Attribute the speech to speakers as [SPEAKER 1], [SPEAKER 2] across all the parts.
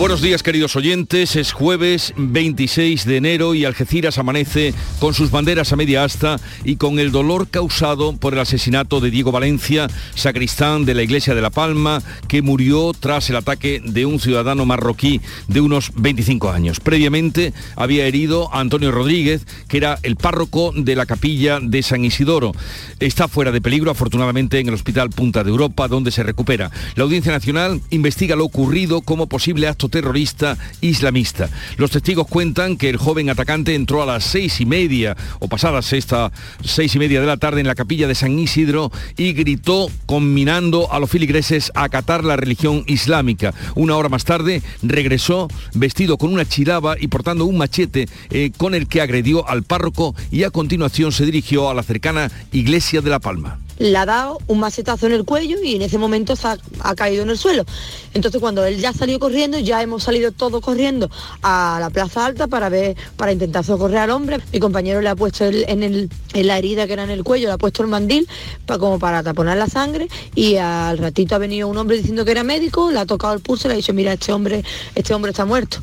[SPEAKER 1] Buenos días queridos oyentes, es jueves 26 de enero y Algeciras amanece con sus banderas a media asta y con el dolor causado por el asesinato de Diego Valencia, sacristán de la iglesia de La Palma, que murió tras el ataque de un ciudadano marroquí de unos 25 años. Previamente había herido a Antonio Rodríguez, que era el párroco de la capilla de San Isidoro. Está fuera de peligro afortunadamente en el Hospital Punta de Europa, donde se recupera. La Audiencia Nacional investiga lo ocurrido como posible acto terrorista islamista. Los testigos cuentan que el joven atacante entró a las seis y media o pasadas esta seis y media de la tarde en la capilla de San Isidro y gritó combinando a los filigreses a acatar la religión islámica. Una hora más tarde regresó vestido con una chilaba y portando un machete eh, con el que agredió al párroco y a continuación se dirigió a la cercana iglesia de La Palma
[SPEAKER 2] le ha dado un macetazo en el cuello y en ese momento ha, caído en el suelo. Entonces cuando él ya salió corriendo, ya hemos salido todos corriendo a la plaza alta para ver, para intentar socorrer al hombre. Mi compañero le ha puesto en, el, en la herida que era en el cuello, le ha puesto el mandil como para taponar la sangre y al ratito ha venido un hombre diciendo que era médico, le ha tocado el pulso y le ha dicho, mira, este hombre, este hombre está muerto.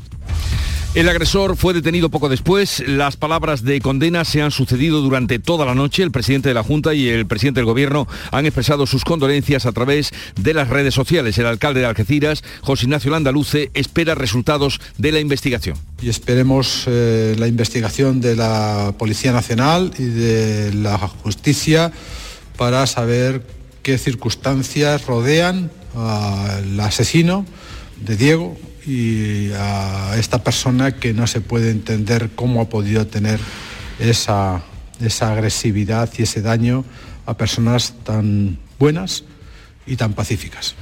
[SPEAKER 1] El agresor fue detenido poco después. Las palabras de condena se han sucedido durante toda la noche. El presidente de la Junta y el presidente del Gobierno han expresado sus condolencias a través de las redes sociales. El alcalde de Algeciras, José Ignacio Landaluce, espera resultados de la investigación.
[SPEAKER 3] Y esperemos eh, la investigación de la Policía Nacional y de la Justicia para saber qué circunstancias rodean al asesino de Diego, y a esta persona que no se puede entender cómo ha podido tener esa, esa agresividad y ese daño a personas tan buenas y tan pacíficas.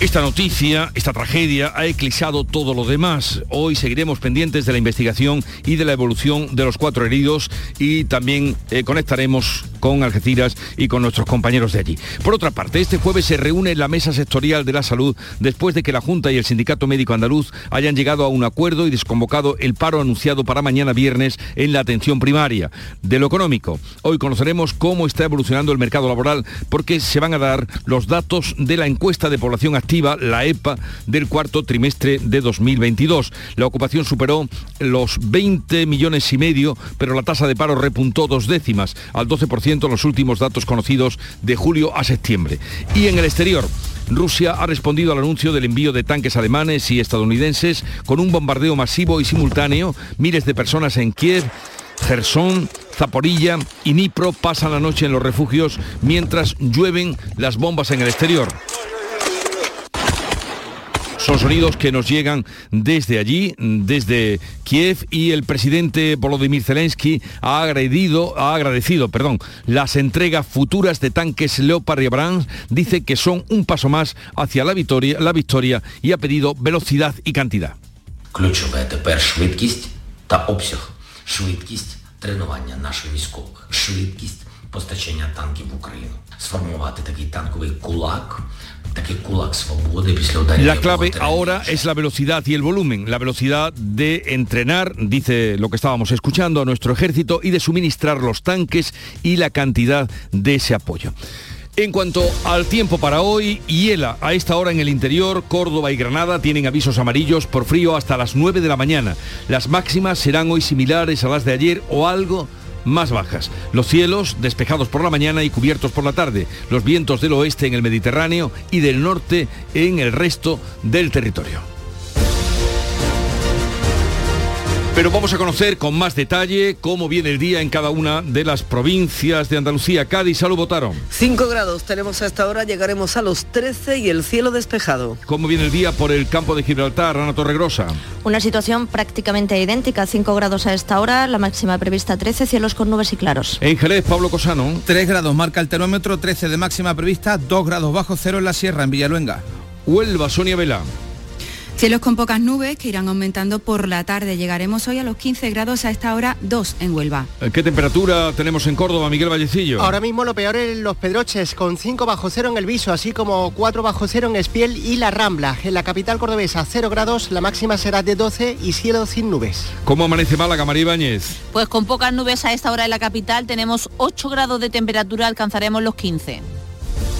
[SPEAKER 1] Esta noticia, esta tragedia, ha eclipsado todo lo demás. Hoy seguiremos pendientes de la investigación y de la evolución de los cuatro heridos y también eh, conectaremos con Algeciras y con nuestros compañeros de allí. Por otra parte, este jueves se reúne la Mesa Sectorial de la Salud después de que la Junta y el Sindicato Médico Andaluz hayan llegado a un acuerdo y desconvocado el paro anunciado para mañana viernes en la atención primaria. De lo económico, hoy conoceremos cómo está evolucionando el mercado laboral porque se van a dar los datos de la encuesta de población la EPA, del cuarto trimestre de 2022. La ocupación superó los 20 millones y medio, pero la tasa de paro repuntó dos décimas, al 12% en los últimos datos conocidos de julio a septiembre. Y en el exterior, Rusia ha respondido al anuncio del envío de tanques alemanes y estadounidenses con un bombardeo masivo y simultáneo. Miles de personas en Kiev Gerson, Zaporilla y Nipro pasan la noche en los refugios mientras llueven las bombas en el exterior. Son sonidos que nos llegan desde allí, desde Kiev, y el presidente Volodymyr Zelensky ha, agredido, ha agradecido perdón, las entregas futuras de tanques Leopard y Abrams. Dice que son un paso más hacia la victoria, la victoria y ha pedido velocidad y cantidad. La clave ahora es la velocidad y el volumen, la velocidad de entrenar, dice lo que estábamos escuchando, a nuestro ejército y de suministrar los tanques y la cantidad de ese apoyo. En cuanto al tiempo para hoy, hiela a esta hora en el interior, Córdoba y Granada tienen avisos amarillos por frío hasta las 9 de la mañana. Las máximas serán hoy similares a las de ayer o algo más bajas. Los cielos despejados por la mañana y cubiertos por la tarde. Los vientos del oeste en el Mediterráneo y del norte en el resto del territorio. Pero vamos a conocer con más detalle cómo viene el día en cada una de las provincias de Andalucía. Cádiz, salud votaron.
[SPEAKER 4] 5 grados tenemos a esta hora, llegaremos a los 13 y el cielo despejado.
[SPEAKER 1] ¿Cómo viene el día por el campo de Gibraltar, Ana Torregrosa?
[SPEAKER 5] Una situación prácticamente idéntica, 5 grados a esta hora, la máxima prevista 13, cielos con nubes y claros.
[SPEAKER 1] En Jerez, Pablo Cosano.
[SPEAKER 6] 3 grados marca el termómetro, 13 de máxima prevista, 2 grados bajo cero en la sierra, en Villaluenga.
[SPEAKER 1] Huelva, Sonia Vela.
[SPEAKER 7] Cielos con pocas nubes que irán aumentando por la tarde. Llegaremos hoy a los 15 grados a esta hora 2 en Huelva.
[SPEAKER 1] ¿Qué temperatura tenemos en Córdoba, Miguel Vallecillo?
[SPEAKER 8] Ahora mismo lo peor en los Pedroches, con 5 bajo cero en el Viso, así como 4 bajo cero en Espiel y La Rambla. En la capital cordobesa, 0 grados, la máxima será de 12 y cielo sin nubes.
[SPEAKER 1] ¿Cómo amanece Málaga, María Ibáñez?
[SPEAKER 9] Pues con pocas nubes a esta hora en la capital tenemos 8 grados de temperatura, alcanzaremos los 15.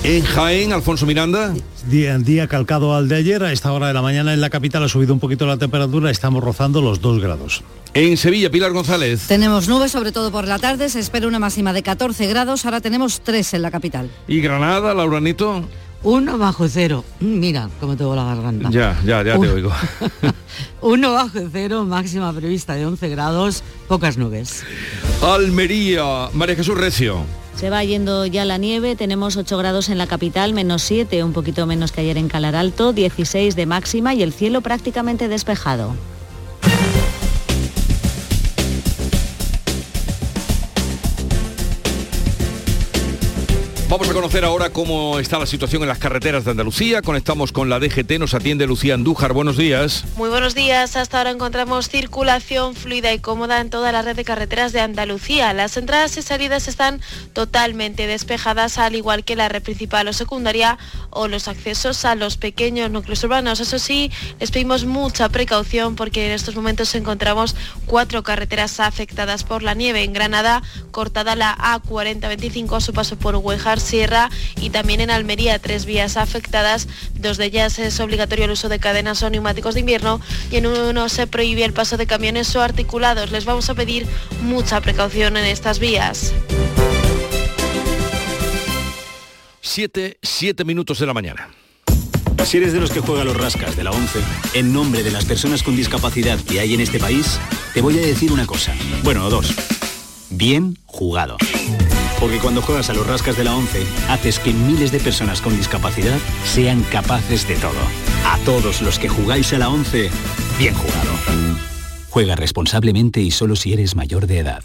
[SPEAKER 1] En Jaén, Alfonso Miranda.
[SPEAKER 10] Día, día calcado al de ayer, a esta hora de la mañana en la capital ha subido un poquito la temperatura, estamos rozando los 2 grados.
[SPEAKER 1] En Sevilla, Pilar González.
[SPEAKER 11] Tenemos nubes, sobre todo por la tarde, se espera una máxima de 14 grados, ahora tenemos 3 en la capital.
[SPEAKER 1] ¿Y Granada, Lauranito.
[SPEAKER 12] 1 bajo cero. Mm, mira cómo tengo la garganta.
[SPEAKER 1] Ya, ya, ya te oigo.
[SPEAKER 12] 1 bajo cero, máxima prevista de 11 grados, pocas nubes.
[SPEAKER 1] Almería, María Jesús Recio.
[SPEAKER 13] Se va yendo ya la nieve, tenemos 8 grados en la capital, menos 7, un poquito menos que ayer en Calaralto, 16 de máxima y el cielo prácticamente despejado.
[SPEAKER 1] Vamos a conocer ahora cómo está la situación en las carreteras de Andalucía. Conectamos con la DGT, nos atiende Lucía Andújar. Buenos días.
[SPEAKER 14] Muy buenos días. Hasta ahora encontramos circulación fluida y cómoda en toda la red de carreteras de Andalucía. Las entradas y salidas están totalmente despejadas, al igual que la red principal o secundaria o los accesos a los pequeños núcleos urbanos. Eso sí, les pedimos mucha precaución porque en estos momentos encontramos cuatro carreteras afectadas por la nieve. En Granada, cortada la A4025 a su paso por Huejar Sierra y también en Almería, tres vías afectadas. Dos de ellas es obligatorio el uso de cadenas o neumáticos de invierno y en uno se prohíbe el paso de camiones o articulados. Les vamos a pedir mucha precaución en estas vías.
[SPEAKER 1] Siete, siete minutos de la mañana.
[SPEAKER 15] Si eres de los que juega los rascas de la 11, en nombre de las personas con discapacidad que hay en este país, te voy a decir una cosa. Bueno, dos. Bien jugado. Porque cuando juegas a los rascas de la 11, haces que miles de personas con discapacidad sean capaces de todo. A todos los que jugáis a la 11, bien jugado. Juega responsablemente y solo si eres mayor de edad.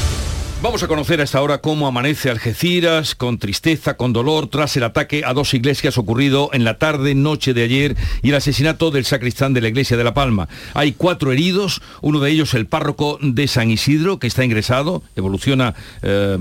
[SPEAKER 1] Vamos a conocer a esta hora cómo amanece Algeciras, con tristeza, con dolor, tras el ataque a dos iglesias ocurrido en la tarde, noche de ayer y el asesinato del sacristán de la iglesia de La Palma. Hay cuatro heridos, uno de ellos el párroco de San Isidro, que está ingresado, evoluciona eh,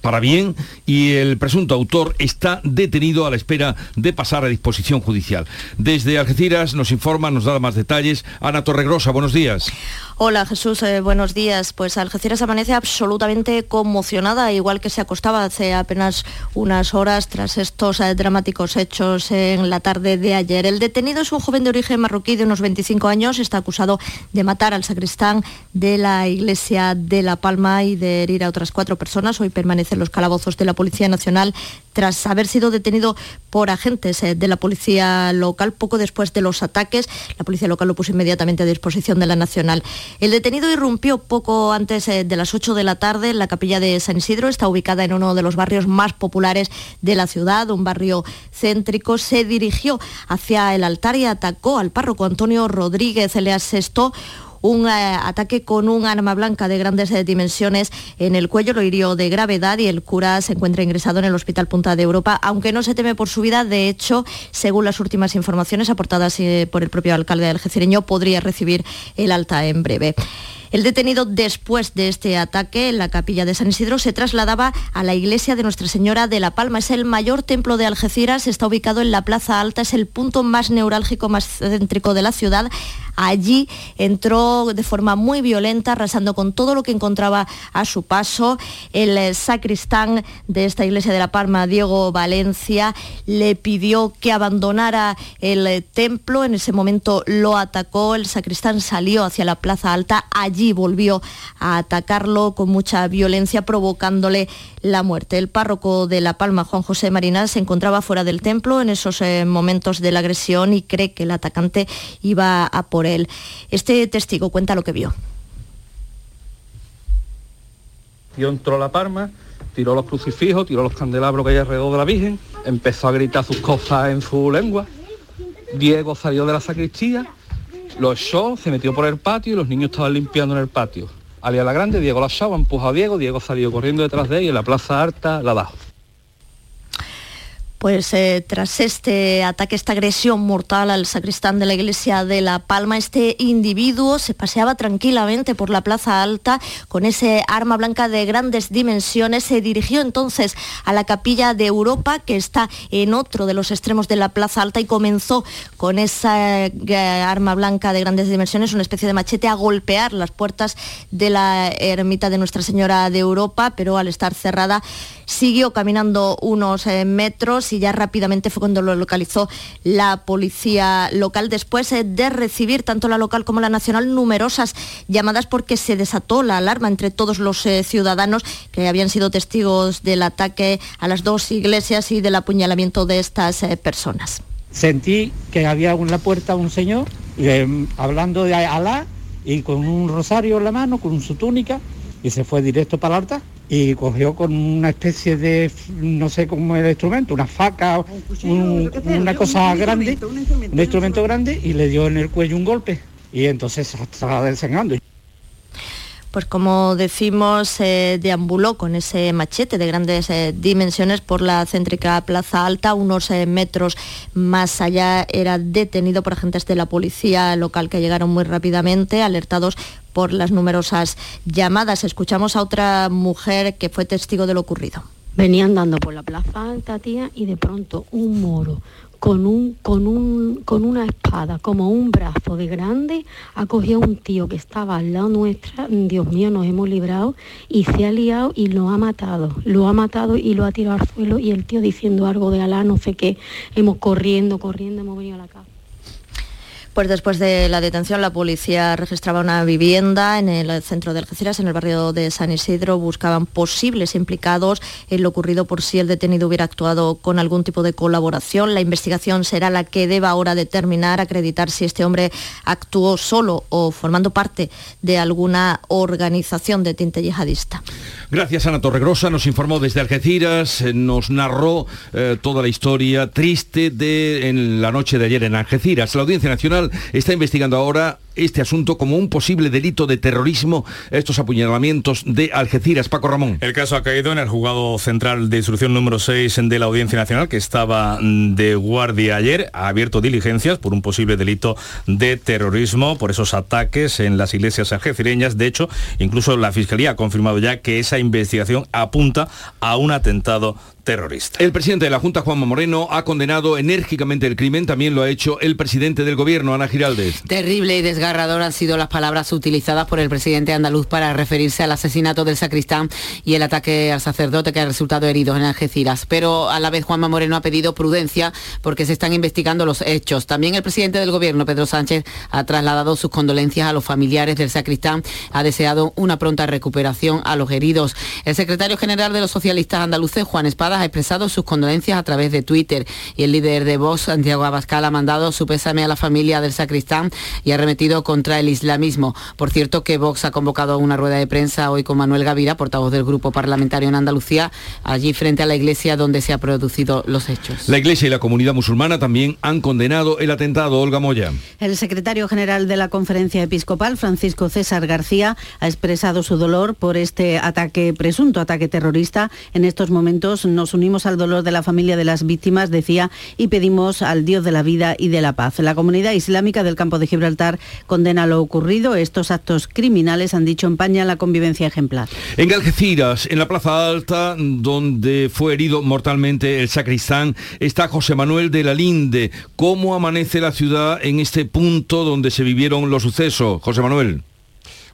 [SPEAKER 1] para bien, y el presunto autor está detenido a la espera de pasar a disposición judicial. Desde Algeciras nos informa, nos da más detalles, Ana Torregrosa, buenos días.
[SPEAKER 5] Hola Jesús, eh, buenos días. Pues Algeciras amanece absolutamente conmocionada, igual que se acostaba hace apenas unas horas tras estos eh, dramáticos hechos en la tarde de ayer. El detenido es un joven de origen marroquí de unos 25 años, está acusado de matar al sacristán de la iglesia de La Palma y de herir a otras cuatro personas. Hoy permanece en los calabozos de la Policía Nacional tras haber sido detenido por agentes eh, de la policía local poco después de los ataques. La policía local lo puso inmediatamente a disposición de la Nacional. El detenido irrumpió poco antes eh, de las 8 de la tarde en la capilla de San Isidro. Está ubicada en uno de los barrios más populares de la ciudad, un barrio céntrico. Se dirigió hacia el altar y atacó al párroco Antonio Rodríguez. Le asestó un eh, ataque con un arma blanca de grandes dimensiones en el cuello, lo hirió de gravedad y el cura se encuentra ingresado en el Hospital Punta de Europa, aunque no se teme por su vida. De hecho, según las últimas informaciones aportadas eh, por el propio alcalde algecireño, podría recibir el alta en breve. El detenido después de este ataque en la capilla de San Isidro se trasladaba a la iglesia de Nuestra Señora de la Palma. Es el mayor templo de Algeciras, está ubicado en la Plaza Alta, es el punto más neurálgico, más céntrico de la ciudad. Allí entró de forma muy violenta, arrasando con todo lo que encontraba a su paso. El eh, sacristán de esta iglesia de La Palma, Diego Valencia, le pidió que abandonara el eh, templo. En ese momento lo atacó. El sacristán salió hacia la Plaza Alta. Allí allí volvió a atacarlo con mucha violencia, provocándole la muerte. El párroco de La Palma, Juan José Marinal, se encontraba fuera del templo en esos eh, momentos de la agresión y cree que el atacante iba a por él. Este testigo cuenta lo que vio.
[SPEAKER 16] Yo entró a La Palma, tiró los crucifijos, tiró los candelabros que hay alrededor de la Virgen, empezó a gritar sus cosas en su lengua. Diego salió de la sacristía, lo echó, se metió por el patio y los niños estaban limpiando en el patio. Alía la grande, Diego la echaba, empujó a Diego, Diego salió corriendo detrás de él y en la plaza alta la dejó
[SPEAKER 5] pues eh, tras este ataque, esta agresión mortal al sacristán de la iglesia de La Palma, este individuo se paseaba tranquilamente por la Plaza Alta con ese arma blanca de grandes dimensiones. Se dirigió entonces a la capilla de Europa, que está en otro de los extremos de la Plaza Alta, y comenzó con esa eh, arma blanca de grandes dimensiones, una especie de machete, a golpear las puertas de la ermita de Nuestra Señora de Europa, pero al estar cerrada siguió caminando unos eh, metros y ya rápidamente fue cuando lo localizó la policía local después eh, de recibir tanto la local como la nacional numerosas llamadas porque se desató la alarma entre todos los eh, ciudadanos que habían sido testigos del ataque a las dos iglesias y del apuñalamiento de estas personas.
[SPEAKER 17] Sentí que había en la puerta un señor hablando de Alá y con un rosario en la mano, con su túnica, y se fue directo para el altar y cogió con una especie de, no sé cómo era el instrumento, una faca, una cosa grande, un instrumento. grande y le dio en el cuello un golpe. Y entonces estaba desangrando.
[SPEAKER 5] Pues como decimos, se deambuló con ese machete de grandes eh, dimensiones por la céntrica Plaza Alta, unos eh, metros más allá. Era detenido por agentes de la policía local que llegaron muy rápidamente, alertados por las numerosas llamadas. Escuchamos a otra mujer que fue testigo de lo ocurrido.
[SPEAKER 18] Venía andando por la plaza alta, tía, y de pronto un moro con, un, con, un, con una espada, como un brazo de grande, acogió a un tío que estaba al lado nuestra, Dios mío, nos hemos librado, y se ha liado y lo ha matado. Lo ha matado y lo ha tirado al suelo y el tío diciendo algo de Alá, no sé qué, hemos corriendo, corriendo, hemos venido a la casa.
[SPEAKER 5] Pues después de la detención, la policía registraba una vivienda en el centro de Algeciras, en el barrio de San Isidro. Buscaban posibles implicados en lo ocurrido por si el detenido hubiera actuado con algún tipo de colaboración. La investigación será la que deba ahora determinar, acreditar si este hombre actuó solo o formando parte de alguna organización de tinte yihadista.
[SPEAKER 1] Gracias, Ana Torregrosa. Nos informó desde Algeciras, eh, nos narró eh, toda la historia triste de en la noche de ayer en Algeciras. La Audiencia Nacional está investigando ahora este asunto como un posible delito de terrorismo, estos apuñalamientos de Algeciras. Paco Ramón.
[SPEAKER 19] El caso ha caído en el juzgado central de instrucción número 6 de la Audiencia Nacional, que estaba de guardia ayer. Ha abierto diligencias por un posible delito de terrorismo, por esos ataques en las iglesias algecireñas. De hecho, incluso la Fiscalía ha confirmado ya que esa investigación apunta a un atentado terrorista.
[SPEAKER 1] El presidente de la Junta, Juanma Moreno, ha condenado enérgicamente el crimen. También lo ha hecho el presidente del gobierno, Ana Giraldez.
[SPEAKER 20] Terrible y desgarrador han sido las palabras utilizadas por el presidente andaluz para referirse al asesinato del sacristán y el ataque al sacerdote que ha resultado herido en Algeciras. Pero a la vez Juanma Moreno ha pedido prudencia porque se están investigando los hechos. También el presidente del gobierno, Pedro Sánchez, ha trasladado sus condolencias a los familiares del sacristán. Ha deseado una pronta recuperación a los heridos. El secretario general de los socialistas andaluces, Juan Espada, ha expresado sus condolencias a través de Twitter y el líder de Vox, Santiago Abascal, ha mandado su pésame a la familia del sacristán y ha contra el islamismo. Por cierto que Vox ha convocado una rueda de prensa hoy con Manuel Gavira, portavoz del grupo parlamentario en Andalucía, allí frente a la iglesia donde se han producido los hechos.
[SPEAKER 1] La iglesia y la comunidad musulmana también han condenado el atentado. Olga Moya.
[SPEAKER 21] El secretario general de la conferencia episcopal, Francisco César García, ha expresado su dolor por este ataque, presunto ataque terrorista. En estos momentos no nos unimos al dolor de la familia de las víctimas, decía, y pedimos al Dios de la vida y de la paz. La comunidad islámica del campo de Gibraltar condena lo ocurrido. Estos actos criminales, han dicho, empañan la convivencia ejemplar.
[SPEAKER 1] En Algeciras, en la Plaza Alta, donde fue herido mortalmente el sacristán, está José Manuel de la Linde. ¿Cómo amanece la ciudad en este punto donde se vivieron los sucesos? José Manuel.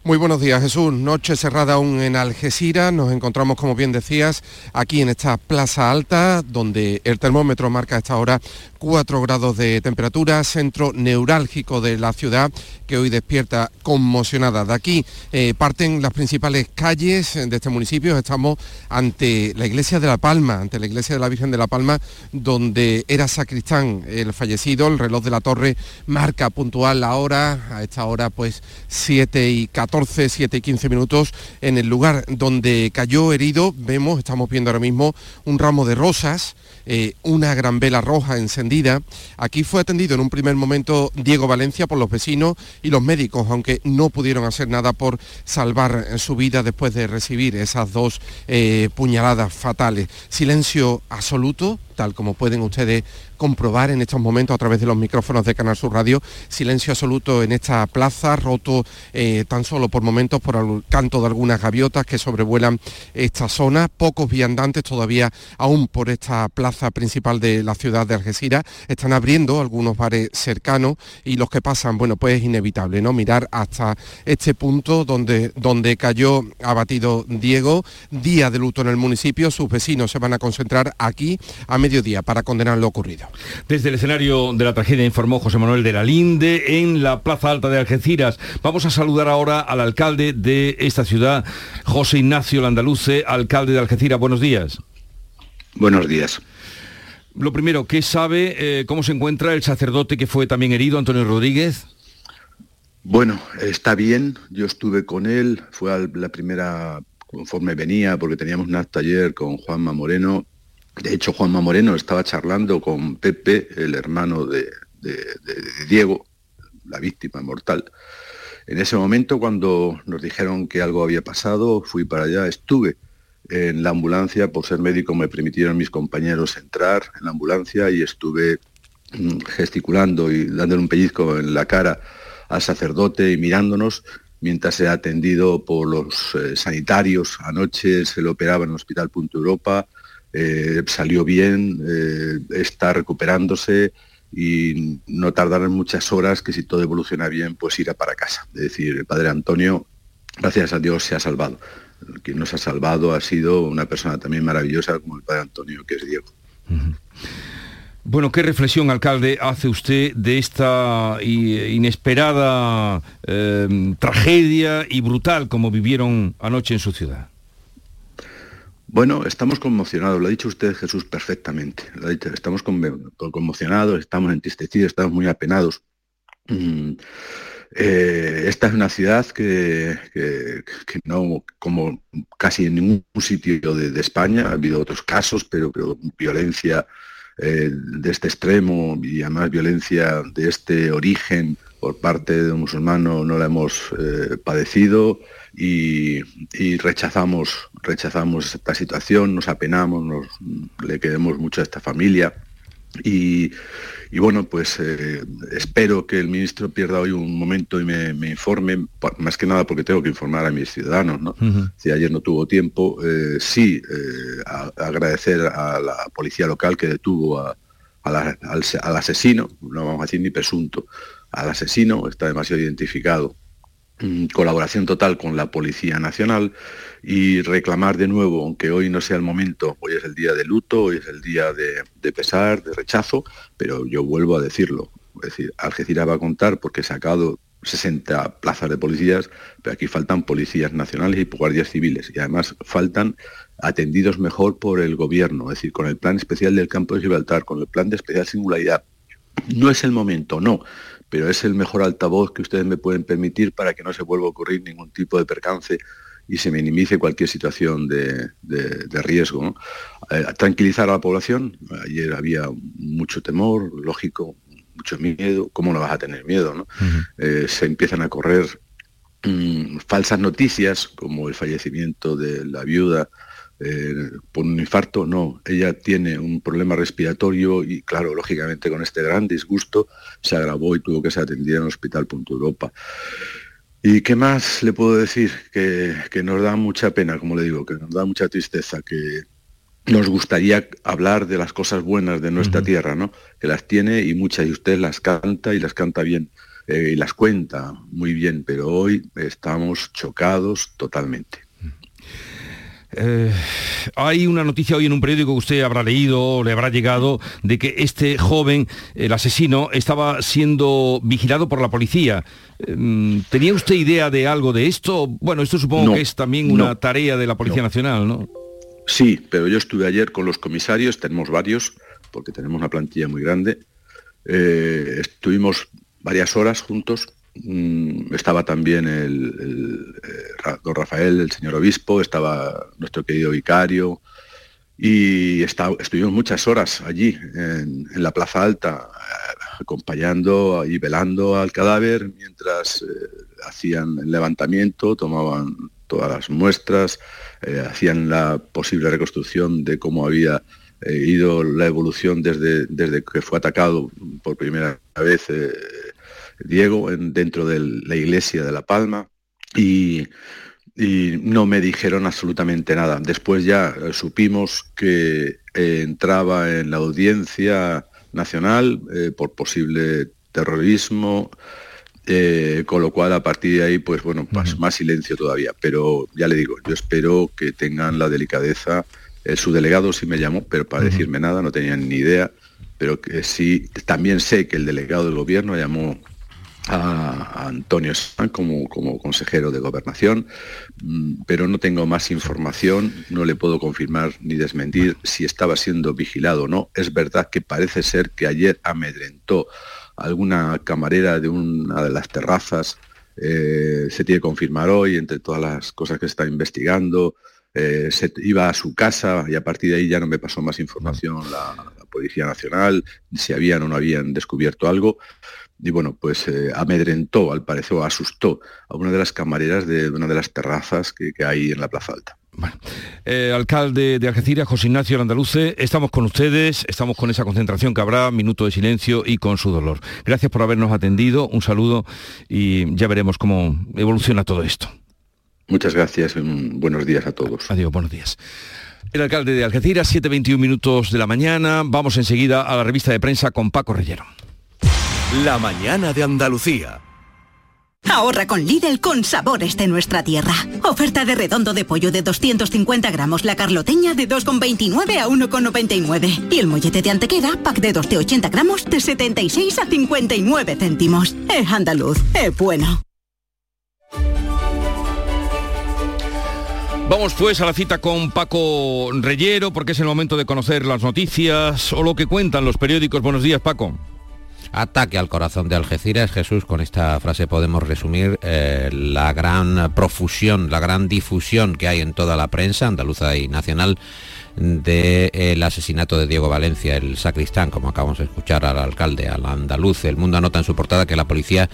[SPEAKER 22] Muy buenos días, Jesús. Noche cerrada aún en Algeciras. Nos encontramos, como bien decías, aquí en esta plaza alta, donde el termómetro marca a esta hora 4 grados de temperatura, centro neurálgico de la ciudad, que hoy despierta conmocionada. De aquí eh, parten las principales calles de este municipio. Estamos ante la iglesia de La Palma, ante la iglesia de la Virgen de La Palma, donde era sacristán el fallecido. El reloj de la torre marca puntual la hora, a esta hora pues 7 y 14, 7 y 15 minutos. En el lugar donde cayó herido, vemos, estamos viendo ahora mismo un ramo de rosas, eh, una gran vela roja encendida. Aquí fue atendido en un primer momento Diego Valencia por los vecinos y los médicos, aunque no pudieron hacer nada por salvar su vida después de recibir esas dos eh, puñaladas fatales. Silencio absoluto, tal como pueden ustedes comprobar en estos momentos a través de los micrófonos de Canal Sur Radio, silencio absoluto en esta plaza, roto eh, tan solo por momentos por el canto de algunas gaviotas que sobrevuelan esta zona, pocos viandantes todavía aún por esta plaza principal de la ciudad de Algeciras, están abriendo algunos bares cercanos y los que pasan, bueno, pues es inevitable, ¿no? Mirar hasta este punto donde, donde cayó abatido Diego, día de luto en el municipio, sus vecinos se van a concentrar aquí a mediodía para condenar lo ocurrido.
[SPEAKER 1] Desde el escenario de la tragedia informó José Manuel de la Linde en la Plaza Alta de Algeciras. Vamos a saludar ahora al alcalde de esta ciudad, José Ignacio Landaluce, alcalde de Algeciras. Buenos días.
[SPEAKER 23] Buenos días.
[SPEAKER 1] Lo primero, ¿qué sabe, eh, cómo se encuentra el sacerdote que fue también herido, Antonio Rodríguez?
[SPEAKER 23] Bueno, está bien, yo estuve con él, fue la primera conforme venía, porque teníamos un taller con Juanma Moreno de hecho, Juanma Moreno estaba charlando con Pepe, el hermano de, Diego, la víctima mortal. En ese momento, cuando nos dijeron que algo había pasado, fui para allá, estuve en la ambulancia, por ser médico me permitieron mis compañeros entrar en la ambulancia y estuve mm, gesticulando y dándole un pellizco en la cara al sacerdote y mirándonos mientras se ha atendido por los eh, sanitarios. Anoche se le operaba en el Hospital Punto Europa, eh, salió bien, eh, está recuperándose y no tardarán muchas horas que si todo evoluciona bien, pues irá para casa. Es decir, el padre Antonio, gracias a Dios, se ha salvado. Quien nos ha salvado ha sido una persona también maravillosa como el padre Antonio, que es Diego.
[SPEAKER 1] Bueno, ¿qué reflexión, alcalde, hace usted de esta inesperada eh, tragedia y brutal como vivieron anoche en su ciudad?
[SPEAKER 23] Bueno, estamos conmocionados, lo ha dicho usted Jesús perfectamente. Lo ha dicho, estamos conmocionados, estamos entristecidos, estamos muy apenados. Eh, esta es una ciudad que, no, como casi en ningún sitio de, España, ha habido otros casos, pero, violencia eh, de este extremo y además violencia de este origen por parte de un musulmano no la hemos eh, padecido y, rechazamos, rechazamos esta situación, nos apenamos, le queremos mucho a esta familia. Y, bueno, pues eh, espero que el ministro pierda hoy un momento y me, informe, más que nada porque tengo que informar a mis ciudadanos. ¿no? Si ayer no tuvo tiempo, eh, sí eh, agradecer a la policía local que detuvo al, al, asesino, no vamos a decir ni presunto, al asesino, está demasiado identificado colaboración total con la Policía Nacional y reclamar de nuevo, aunque hoy no sea el momento, hoy es el día de luto, hoy es el día de, pesar, de rechazo, pero yo vuelvo a decirlo. Es decir, Algeciras va a contar porque he sacado 60 plazas de policías, pero aquí faltan policías nacionales y guardias civiles. Y además faltan atendidos mejor por el gobierno, es decir, con el plan especial del campo de Gibraltar, con el plan de especial singularidad. No es el momento, no pero es el mejor altavoz que ustedes me pueden permitir para que no se vuelva a ocurrir ningún tipo de percance y se minimice cualquier situación de, riesgo. Eh, tranquilizar a la población, ayer había mucho temor, lógico, mucho miedo, ¿cómo no vas a tener miedo? Eh, se empiezan a correr mm, falsas noticias como el fallecimiento de la viuda eh, por un infarto, no, ella tiene un problema respiratorio y claro, lógicamente con este gran disgusto se agravó y tuvo que ser atendida en el Hospital Punto Europa. ¿Y qué más le puedo decir? Que, nos da mucha pena, como le digo, que nos da mucha tristeza, que nos gustaría hablar de las cosas buenas de nuestra tierra, ¿no? Que las tiene y muchas, y usted las canta y las canta bien. y las cuenta muy bien, pero hoy estamos chocados totalmente.
[SPEAKER 1] Eh, hay una noticia hoy en un periódico que usted habrá leído o le habrá llegado de que este joven, el asesino, estaba siendo vigilado por la policía. Em, ¿Tenía usted idea de algo de esto? Bueno, esto supongo que es también una tarea de la Policía Nacional, ¿no?
[SPEAKER 23] Sí, pero yo estuve ayer con los comisarios, tenemos varios, porque tenemos una plantilla muy grande. Eh, estuvimos varias horas juntos estaba también el, eh, don Rafael, el señor obispo, estaba nuestro querido vicario y estuvimos muchas horas allí en, la Plaza Alta eh, acompañando y velando al cadáver mientras eh, hacían el levantamiento, tomaban todas las muestras, hacían la posible reconstrucción de cómo había ido la evolución desde, desde que fue atacado por primera vez Diego dentro de la iglesia de La Palma y, no me dijeron absolutamente nada. Después ya eh, supimos que eh, entraba en la audiencia nacional eh, por posible terrorismo, con lo cual a partir de ahí, pues bueno, más, silencio todavía. Pero ya le digo, yo espero que tengan la delicadeza. su delegado sí me llamó, pero para decirme nada, no tenían ni idea. Pero que sí, también sé que el delegado del gobierno llamó a, Antonio Sanz como, como consejero de gobernación, mm, pero no tengo más información, no le puedo confirmar ni desmentir si estaba siendo vigilado o no. Es verdad que parece ser que ayer amedrentó alguna camarera de una de las terrazas, eh, se tiene que confirmar hoy, entre todas las cosas que se está investigando, eh, se iba a su casa y a partir de ahí ya no me pasó más información la, la Policía Nacional, si habían o no habían descubierto algo, y bueno, pues eh, amedrentó, al parecer, o asustó a una de las camareras de una de las terrazas que, hay en la Plaza Alta.
[SPEAKER 1] Bueno, eh, alcalde de Algeciras, José Ignacio Landaluce, estamos con ustedes, estamos con esa concentración que habrá, minuto de silencio y con su dolor. Gracias por habernos atendido, un saludo y ya veremos cómo evoluciona todo esto.
[SPEAKER 23] Muchas gracias, buenos días a todos.
[SPEAKER 1] Adiós, buenos días. El alcalde de Algeciras, 7.21 minutos de la mañana, vamos enseguida a la revista de prensa con Paco Rellero.
[SPEAKER 24] La mañana de Andalucía.
[SPEAKER 25] Ahorra con Lidl con sabores de nuestra tierra. Oferta de redondo de pollo de 250 gramos, la carloteña de 2,29 a 1,99. Y el mollete de antequera, pack de 2 de 80 gramos, de 76 a 59 céntimos. Es andaluz, es bueno.
[SPEAKER 1] Vamos pues a la cita con Paco Reyero porque es el momento de conocer las noticias o lo que cuentan los periódicos. Buenos días, Paco.
[SPEAKER 26] Ataque al corazón de Algeciras. Jesús, con esta frase podemos resumir eh, la gran profusión, la gran difusión que hay en toda la prensa andaluza y nacional del asesinato de Diego Valencia, el sacristán, como acabamos de escuchar al alcalde, al andaluz. El mundo anota en su portada que la policía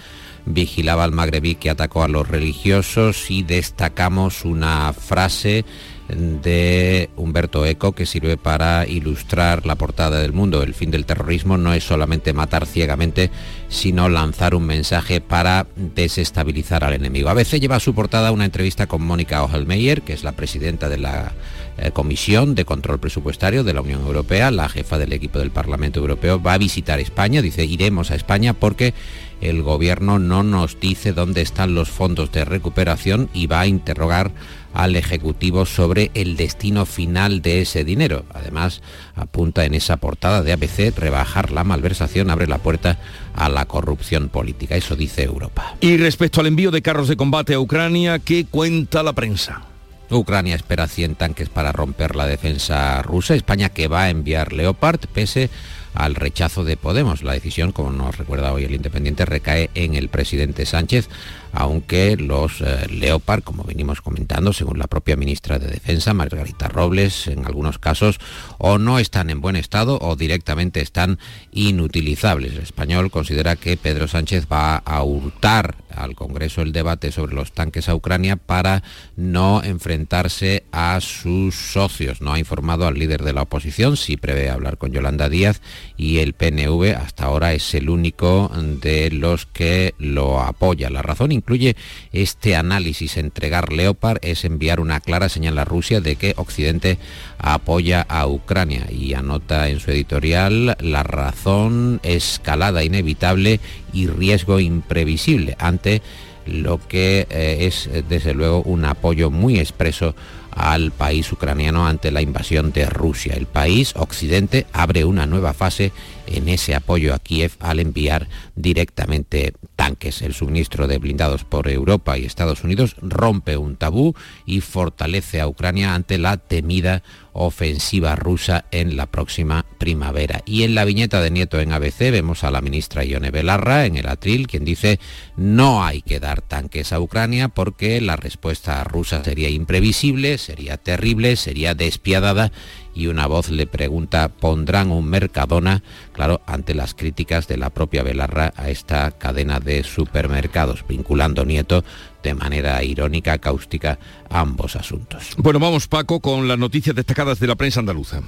[SPEAKER 26] vigilaba al magrebí que atacó a los religiosos y destacamos una frase de Humberto Eco que sirve para ilustrar la portada del mundo. El fin del terrorismo no es solamente matar ciegamente, sino lanzar un mensaje para desestabilizar al enemigo. A veces lleva a su portada una entrevista con Mónica Ojelmeyer, que es la presidenta de la eh, Comisión de Control Presupuestario de la Unión Europea, la jefa del equipo del Parlamento Europeo, va a visitar España, dice iremos a España porque el gobierno no nos dice dónde están los fondos de recuperación y va a interrogar al Ejecutivo sobre el destino final de ese dinero. Además, apunta en esa portada de ABC, rebajar la malversación abre la puerta a la corrupción política. Eso dice Europa.
[SPEAKER 1] Y respecto al envío de carros de combate a Ucrania, ¿qué cuenta la prensa?
[SPEAKER 26] Ucrania espera 100 tanques para romper la defensa rusa. España que va a enviar Leopard pese al rechazo de Podemos. La decisión, como nos recuerda hoy el Independiente, recae en el presidente Sánchez, aunque los eh, Leopard, como venimos comentando, según la propia ministra de Defensa, Margarita Robles, en algunos casos o no están en buen estado o directamente están inutilizables. El español considera que Pedro Sánchez va a hurtar al Congreso el debate sobre los tanques a Ucrania para no enfrentarse a sus socios. No ha informado al líder de la oposición, si prevé hablar con Yolanda Díaz y el PNV hasta ahora es el único de los que lo apoya. La razón concluye este análisis. Entregar Leopard es enviar una clara señal a Rusia de que Occidente apoya a Ucrania y anota en su editorial la razón, escalada inevitable y riesgo imprevisible ante lo que eh, es desde luego un apoyo muy expreso al país ucraniano ante la invasión de Rusia. El país occidente abre una nueva fase en ese apoyo a Kiev al enviar directamente tanques. El suministro de blindados por Europa y Estados Unidos rompe un tabú y fortalece a Ucrania ante la temida ofensiva rusa en la próxima primavera. Y en la viñeta de Nieto en ABC vemos a la ministra Ione Belarra en el atril, quien dice no hay que dar tanques a Ucrania porque la respuesta rusa sería imprevisible, sería terrible, sería despiadada y una voz le pregunta, ¿pondrán un Mercadona? Claro, ante las críticas de la propia Belarra a esta cadena de supermercados, vinculando Nieto de manera irónica, cáustica, ambos asuntos.
[SPEAKER 1] Bueno, vamos Paco con las noticias destacadas de la prensa andaluza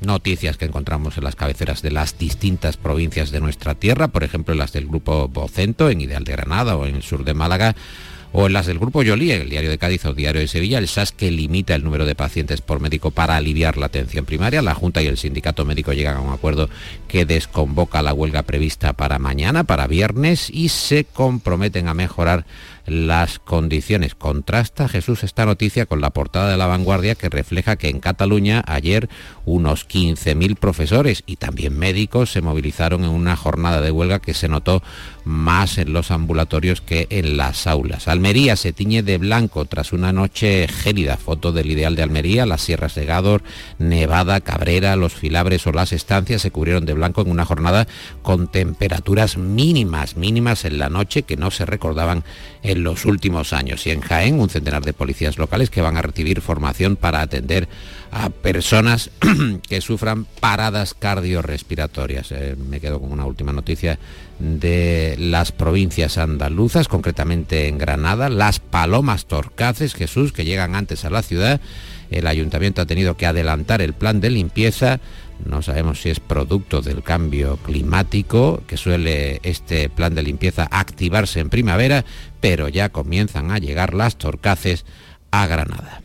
[SPEAKER 26] noticias que encontramos en las cabeceras de las distintas provincias de nuestra tierra, por ejemplo las del grupo Vocento en Ideal de Granada o en el sur de Málaga, o en las del Grupo Yoli, el Diario de Cádiz o Diario de Sevilla, el SAS que limita el número de pacientes por médico para aliviar la atención primaria. La Junta y el Sindicato Médico llegan a un acuerdo que desconvoca la huelga prevista para mañana, para viernes, y se comprometen a mejorar las condiciones. Contrasta Jesús esta noticia con la portada de la vanguardia que refleja que en Cataluña ayer unos 15.000 profesores y también médicos se movilizaron en una jornada de huelga que se notó más en los ambulatorios que en las aulas. Almería se tiñe de blanco tras una noche gélida. Foto del ideal de Almería, las sierras de Gádor, Nevada, Cabrera, los filabres o las estancias se cubrieron de blanco en una jornada con temperaturas mínimas, mínimas en la noche que no se recordaban en los últimos años. Y en Jaén, un centenar de policías locales que van a recibir formación para atender a personas que sufran paradas cardiorrespiratorias. Eh, me quedo con una última noticia de las provincias andaluzas, concretamente en Granada, las palomas torcaces, Jesús, que llegan antes a la ciudad. El ayuntamiento ha tenido que adelantar el plan de limpieza no sabemos si es producto del cambio climático, que suele este plan de limpieza activarse en primavera, pero ya comienzan a llegar las torcaces a Granada.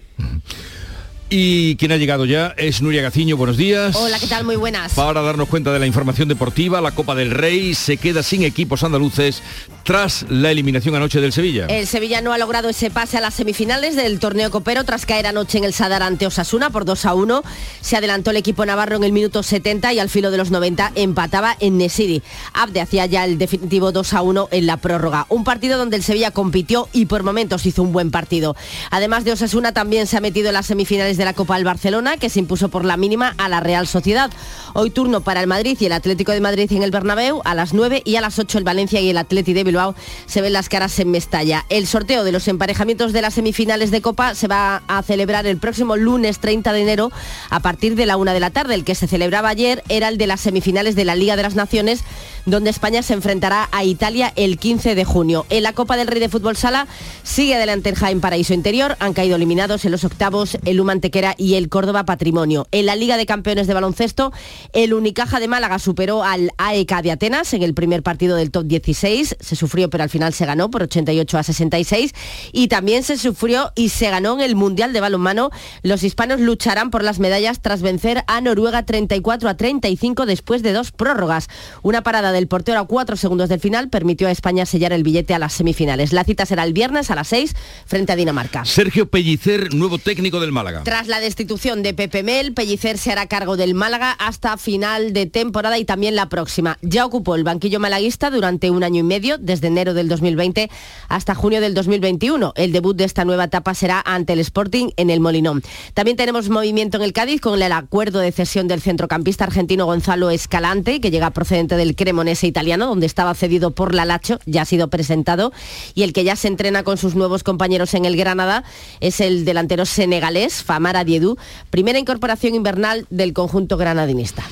[SPEAKER 1] Y quien ha llegado ya es Nuria Gaciño, buenos días.
[SPEAKER 27] Hola, ¿qué tal? Muy buenas.
[SPEAKER 1] Para darnos cuenta de la información deportiva, la Copa del Rey se queda sin equipos andaluces tras la eliminación anoche del Sevilla.
[SPEAKER 27] El Sevilla no ha logrado ese pase a las semifinales del torneo copero tras caer anoche en el Sadar ante Osasuna por 2 a 1. Se adelantó el equipo navarro en el minuto 70 y al filo de los 90 empataba en Nesiri. Abde hacía ya el definitivo 2 a 1 en la prórroga. Un partido donde el Sevilla compitió y por momentos hizo un buen partido. Además de Osasuna también se ha metido en las semifinales de la Copa del Barcelona que se impuso por la mínima a la Real Sociedad. Hoy turno para el Madrid y el Atlético de Madrid en el Bernabéu a las 9 y a las 8 el Valencia y el Atlético de Bilbao se ven las caras en Mestalla. El sorteo de los emparejamientos de las semifinales de Copa se va a celebrar el próximo lunes 30 de enero a partir de la una de la tarde. El que se celebraba ayer era el de las semifinales de la Liga de las Naciones, donde España se enfrentará a Italia el 15 de junio. En la Copa del Rey de Fútbol Sala sigue adelante el Jaén Paraíso Interior. Han caído eliminados en los octavos el Humantequera y el Córdoba Patrimonio. En la Liga de Campeones de Baloncesto, el Unicaja de Málaga superó al AEK de Atenas en el primer partido del top 16. Se sufrió pero al final se ganó por 88 a 66 y también se sufrió y se ganó en el Mundial de Balonmano. Los hispanos lucharán por las medallas tras vencer a Noruega 34 a 35 después de dos prórrogas. Una parada del portero a cuatro segundos del final permitió a España sellar el billete a las semifinales. La cita será el viernes a las 6 frente a Dinamarca.
[SPEAKER 1] Sergio Pellicer, nuevo técnico del Málaga.
[SPEAKER 27] Tras la destitución de Pepe Mel, Pellicer se hará cargo del Málaga hasta final de temporada y también la próxima. Ya ocupó el banquillo malaguista durante un año y medio, desde enero del 2020 hasta junio del 2021. El debut de esta nueva etapa será ante el Sporting en el Molinón. También tenemos movimiento en el Cádiz con el acuerdo de cesión del centrocampista argentino Gonzalo Escalante, que llega procedente del Cremonese italiano, donde estaba cedido por la Lacho, ya ha sido presentado, y el que ya se entrena con sus nuevos compañeros en el Granada es el delantero senegalés, Famara Diedú, primera incorporación invernal del conjunto granadinista.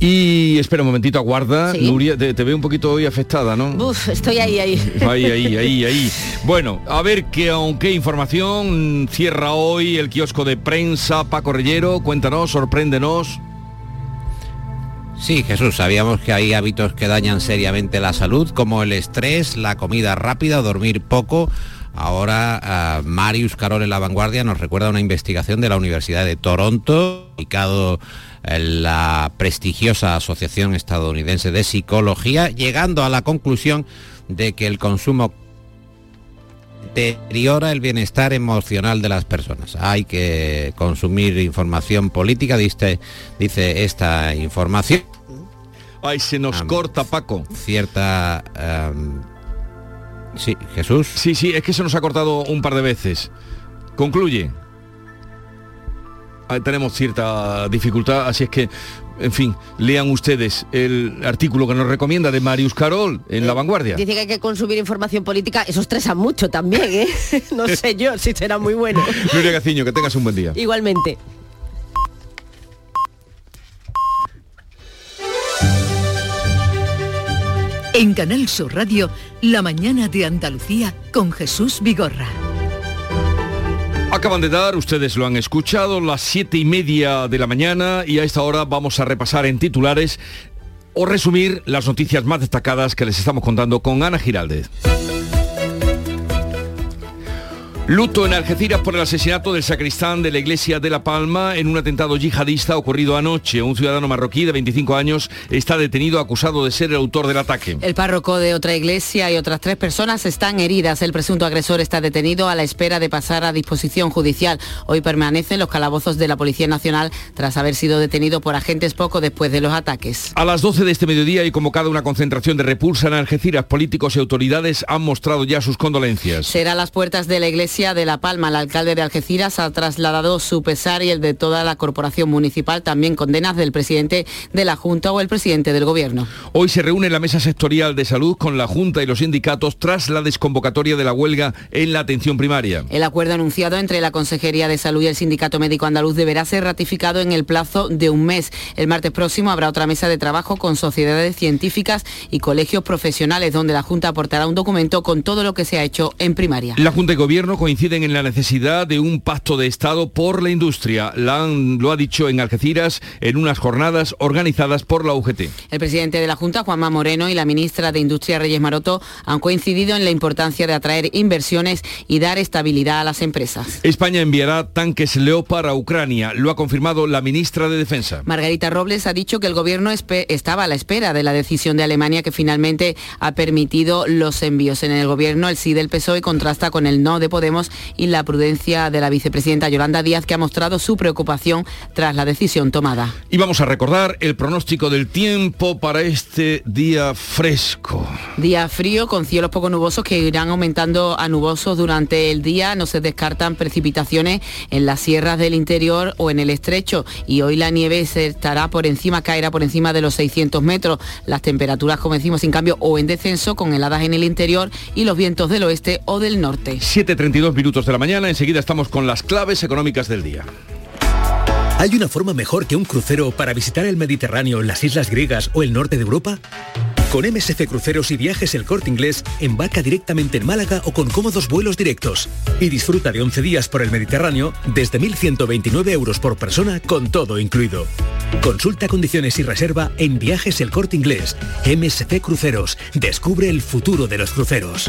[SPEAKER 1] Y espera un momentito, aguarda. Nuria, te, te, veo un poquito hoy afectada, ¿no?
[SPEAKER 27] Uf, estoy ahí, ahí.
[SPEAKER 1] Ahí, ahí, ahí, ahí. Bueno, a ver qué, aunque información cierra hoy el kiosco de prensa. Paco Rellero, cuéntanos, sorpréndenos.
[SPEAKER 26] Sí, Jesús, sabíamos que hay hábitos que dañan seriamente la salud, como el estrés, la comida rápida, dormir poco. Ahora uh, Marius Carol en la vanguardia nos recuerda una investigación de la Universidad de Toronto, ubicado en la prestigiosa Asociación Estadounidense de Psicología, llegando a la conclusión de que el consumo deteriora el bienestar emocional de las personas. Hay que consumir información política, dice, dice esta información.
[SPEAKER 1] Ay, se nos corta, Paco.
[SPEAKER 26] Cierta... Um, sí, Jesús.
[SPEAKER 1] Sí, sí, es que se nos ha cortado un par de veces. Concluye. Ahí tenemos cierta dificultad, así es que en fin, lean ustedes el artículo que nos recomienda de Marius Carol en La Vanguardia.
[SPEAKER 28] Dice que hay que consumir información política, eso estresa mucho también, ¿eh? no sé yo si será muy bueno.
[SPEAKER 1] Nuria Gaciño, que tengas un buen día.
[SPEAKER 28] Igualmente.
[SPEAKER 29] En Canal Sur Radio, La mañana de Andalucía con Jesús Vigorra.
[SPEAKER 1] Acaban de dar, ustedes lo han escuchado, las siete y media de la mañana y a esta hora vamos a repasar en titulares o resumir las noticias más destacadas que les estamos contando con Ana Giraldez. Luto en Algeciras por el asesinato del sacristán de la iglesia de La Palma en un atentado yihadista ocurrido anoche. Un ciudadano marroquí de 25 años está detenido acusado de ser el autor del ataque.
[SPEAKER 20] El párroco de otra iglesia y otras tres personas están heridas. El presunto agresor está detenido a la espera de pasar a disposición judicial. Hoy permanece en los calabozos de la Policía Nacional tras haber sido detenido por agentes poco después de los ataques.
[SPEAKER 1] A las 12 de este mediodía hay convocada una concentración de repulsa en Algeciras. Políticos y autoridades han mostrado ya sus condolencias.
[SPEAKER 20] Será a las puertas de la iglesia de La Palma, el alcalde de Algeciras ha trasladado su pesar y el de toda la corporación municipal, también condenas del presidente de la Junta o el presidente del Gobierno.
[SPEAKER 1] Hoy se reúne la mesa sectorial de salud con la Junta y los sindicatos tras la desconvocatoria de la huelga en la atención primaria.
[SPEAKER 20] El acuerdo anunciado entre la Consejería de Salud y el Sindicato Médico Andaluz deberá ser ratificado en el plazo de un mes. El martes próximo habrá otra mesa de trabajo con sociedades científicas y colegios profesionales donde la Junta aportará un documento con todo lo que se ha hecho en primaria.
[SPEAKER 1] La Junta y Gobierno coinciden en la necesidad de un pacto de Estado por la industria. lo ha dicho en Algeciras en unas jornadas organizadas por la UGT.
[SPEAKER 20] El presidente de la Junta, Juanma Moreno, y la ministra de Industria, Reyes Maroto, han coincidido en la importancia de atraer inversiones y dar estabilidad a las empresas.
[SPEAKER 1] España enviará tanques Leopard a Ucrania. Lo ha confirmado la ministra de Defensa.
[SPEAKER 20] Margarita Robles ha dicho que el gobierno estaba a la espera de la decisión de Alemania que finalmente ha permitido los envíos. En el gobierno, el sí del PSOE contrasta con el no de Podemos y la prudencia de la vicepresidenta Yolanda Díaz, que ha mostrado su preocupación tras la decisión tomada.
[SPEAKER 1] Y vamos a recordar el pronóstico del tiempo para este día fresco.
[SPEAKER 20] Día frío con cielos poco nubosos que irán aumentando a nubosos durante el día. No se descartan precipitaciones en las sierras del interior o en el estrecho. Y hoy la nieve se estará por encima, caerá por encima de los 600 metros. Las temperaturas, como decimos, sin cambio o en descenso con heladas en el interior y los vientos del oeste o del norte.
[SPEAKER 1] 7.32 minutos de la mañana. Enseguida estamos con las claves económicas del día.
[SPEAKER 30] ¿Hay una forma mejor que un crucero para visitar el Mediterráneo, las islas griegas o el norte de Europa? Con MSC Cruceros y Viajes El Corte Inglés, embarca directamente en Málaga o con cómodos vuelos directos. Y disfruta de 11 días por el Mediterráneo desde 1.129 euros por persona con todo incluido. Consulta condiciones y reserva en Viajes El Corte Inglés. MSC Cruceros. Descubre el futuro de los cruceros.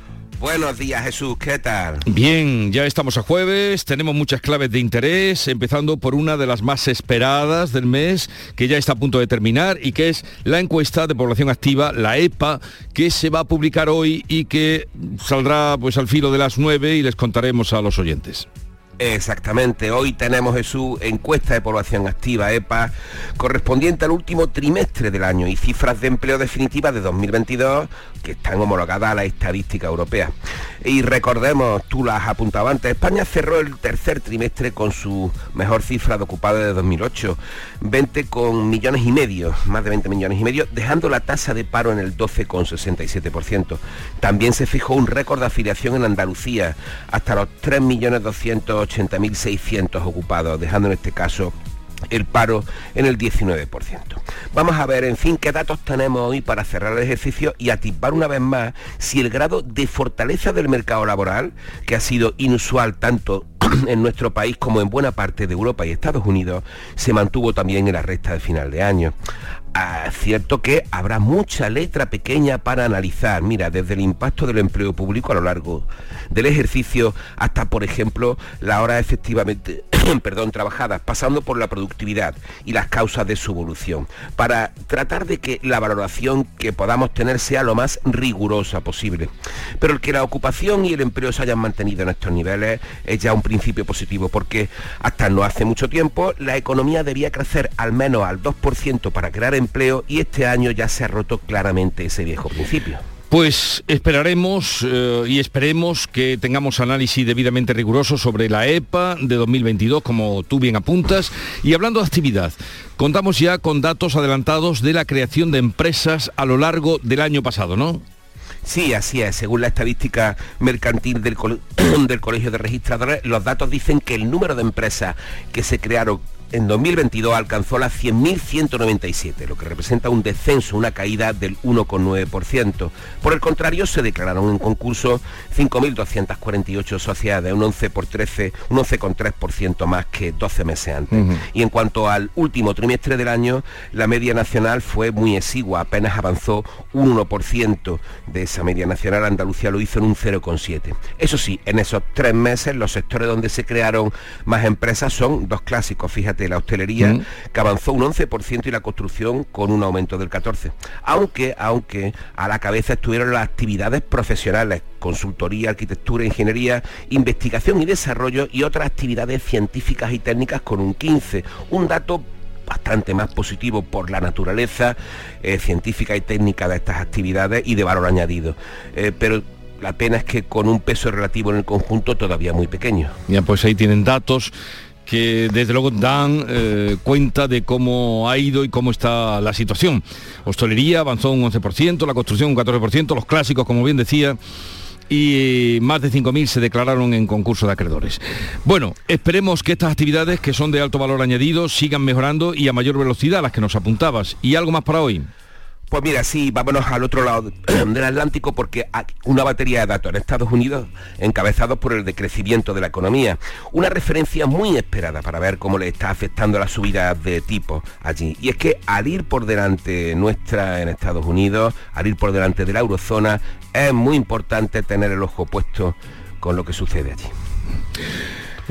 [SPEAKER 31] Buenos días Jesús, ¿qué tal?
[SPEAKER 1] Bien, ya estamos a jueves, tenemos muchas claves de interés, empezando por una de las más esperadas del mes, que ya está a punto de terminar, y que es la encuesta de población activa, la EPA, que se va a publicar hoy y que saldrá pues al filo de las 9 y les contaremos a los oyentes.
[SPEAKER 31] Exactamente, hoy tenemos Jesús encuesta de población activa EPA correspondiente al último trimestre del año y cifras de empleo definitivas de 2022 que están homologadas a la estadística europea. Y recordemos, tú las apuntado antes, España cerró el tercer trimestre con su mejor cifra de ocupados de 2008, 20 con millones y medio, más de 20 millones y medio, dejando la tasa de paro en el 12,67%. También se fijó un récord de afiliación en Andalucía, hasta los 3.280.000 80.600 ocupados, dejando en este caso el paro en el 19%. Vamos a ver, en fin, qué datos tenemos hoy para cerrar el ejercicio y atisbar una vez más si el grado de fortaleza del mercado laboral, que ha sido inusual tanto en nuestro país como en buena parte de Europa y Estados Unidos, se mantuvo también en la recta de final de año. Ah, cierto que habrá mucha letra pequeña para analizar, mira, desde el impacto del empleo público a lo largo del ejercicio hasta, por ejemplo, la hora efectivamente perdón, trabajadas, pasando por la productividad y las causas de su evolución, para tratar de que la valoración que podamos tener sea lo más rigurosa posible. Pero el que la ocupación y el empleo se hayan mantenido en estos niveles es ya un principio positivo, porque hasta no hace mucho tiempo la economía debía crecer al menos al 2% para crear empleo y este año ya se ha roto claramente ese viejo principio.
[SPEAKER 1] Pues esperaremos eh, y esperemos que tengamos análisis debidamente riguroso sobre la EPA de 2022, como tú bien apuntas. Y hablando de actividad, contamos ya con datos adelantados de la creación de empresas a lo largo del año pasado, ¿no?
[SPEAKER 31] Sí, así es. Según la estadística mercantil del, del Colegio de Registradores, los datos dicen que el número de empresas que se crearon en 2022 alcanzó las 100.197, lo que representa un descenso, una caída del 1,9%. Por el contrario, se declararon en concurso 5.248 sociedades, un 11 por 13, un 11,3% más que 12 meses antes. Y en cuanto al último trimestre del año, la media nacional fue muy exigua, apenas avanzó un 1% de esa media nacional, Andalucía lo hizo en un 0,7. Eso sí, en esos tres meses los sectores donde se crearon más empresas son dos clásicos, fíjate, la hostelería, mm. que avanzó un 11% y la construcción con un aumento del 14%. Aunque, aunque a la cabeza estuvieron las actividades profesionales, consultoría, arquitectura, ingeniería, investigación y desarrollo y otras actividades científicas y técnicas con un 15%. Un dato bastante más positivo por la naturaleza eh, científica y técnica de estas actividades y de valor añadido. Eh, pero la pena es que con un peso relativo en el conjunto todavía muy pequeño.
[SPEAKER 1] Ya, pues ahí tienen datos que desde luego dan eh, cuenta de cómo ha ido y cómo está la situación. Hostelería avanzó un 11%, la construcción un 14%, los clásicos, como bien decía, y más de 5.000 se declararon en concurso de acreedores. Bueno, esperemos que estas actividades, que son de alto valor añadido, sigan mejorando y a mayor velocidad, las que nos apuntabas. ¿Y algo más para hoy?
[SPEAKER 31] Pues mira, sí, vámonos al otro lado del Atlántico porque hay una batería de datos en Estados Unidos encabezados por el decrecimiento de la economía. Una referencia muy esperada para ver cómo le está afectando la subida de tipo allí. Y es que al ir por delante nuestra en Estados Unidos, al ir por delante de la eurozona, es muy importante tener el ojo puesto con lo que sucede allí.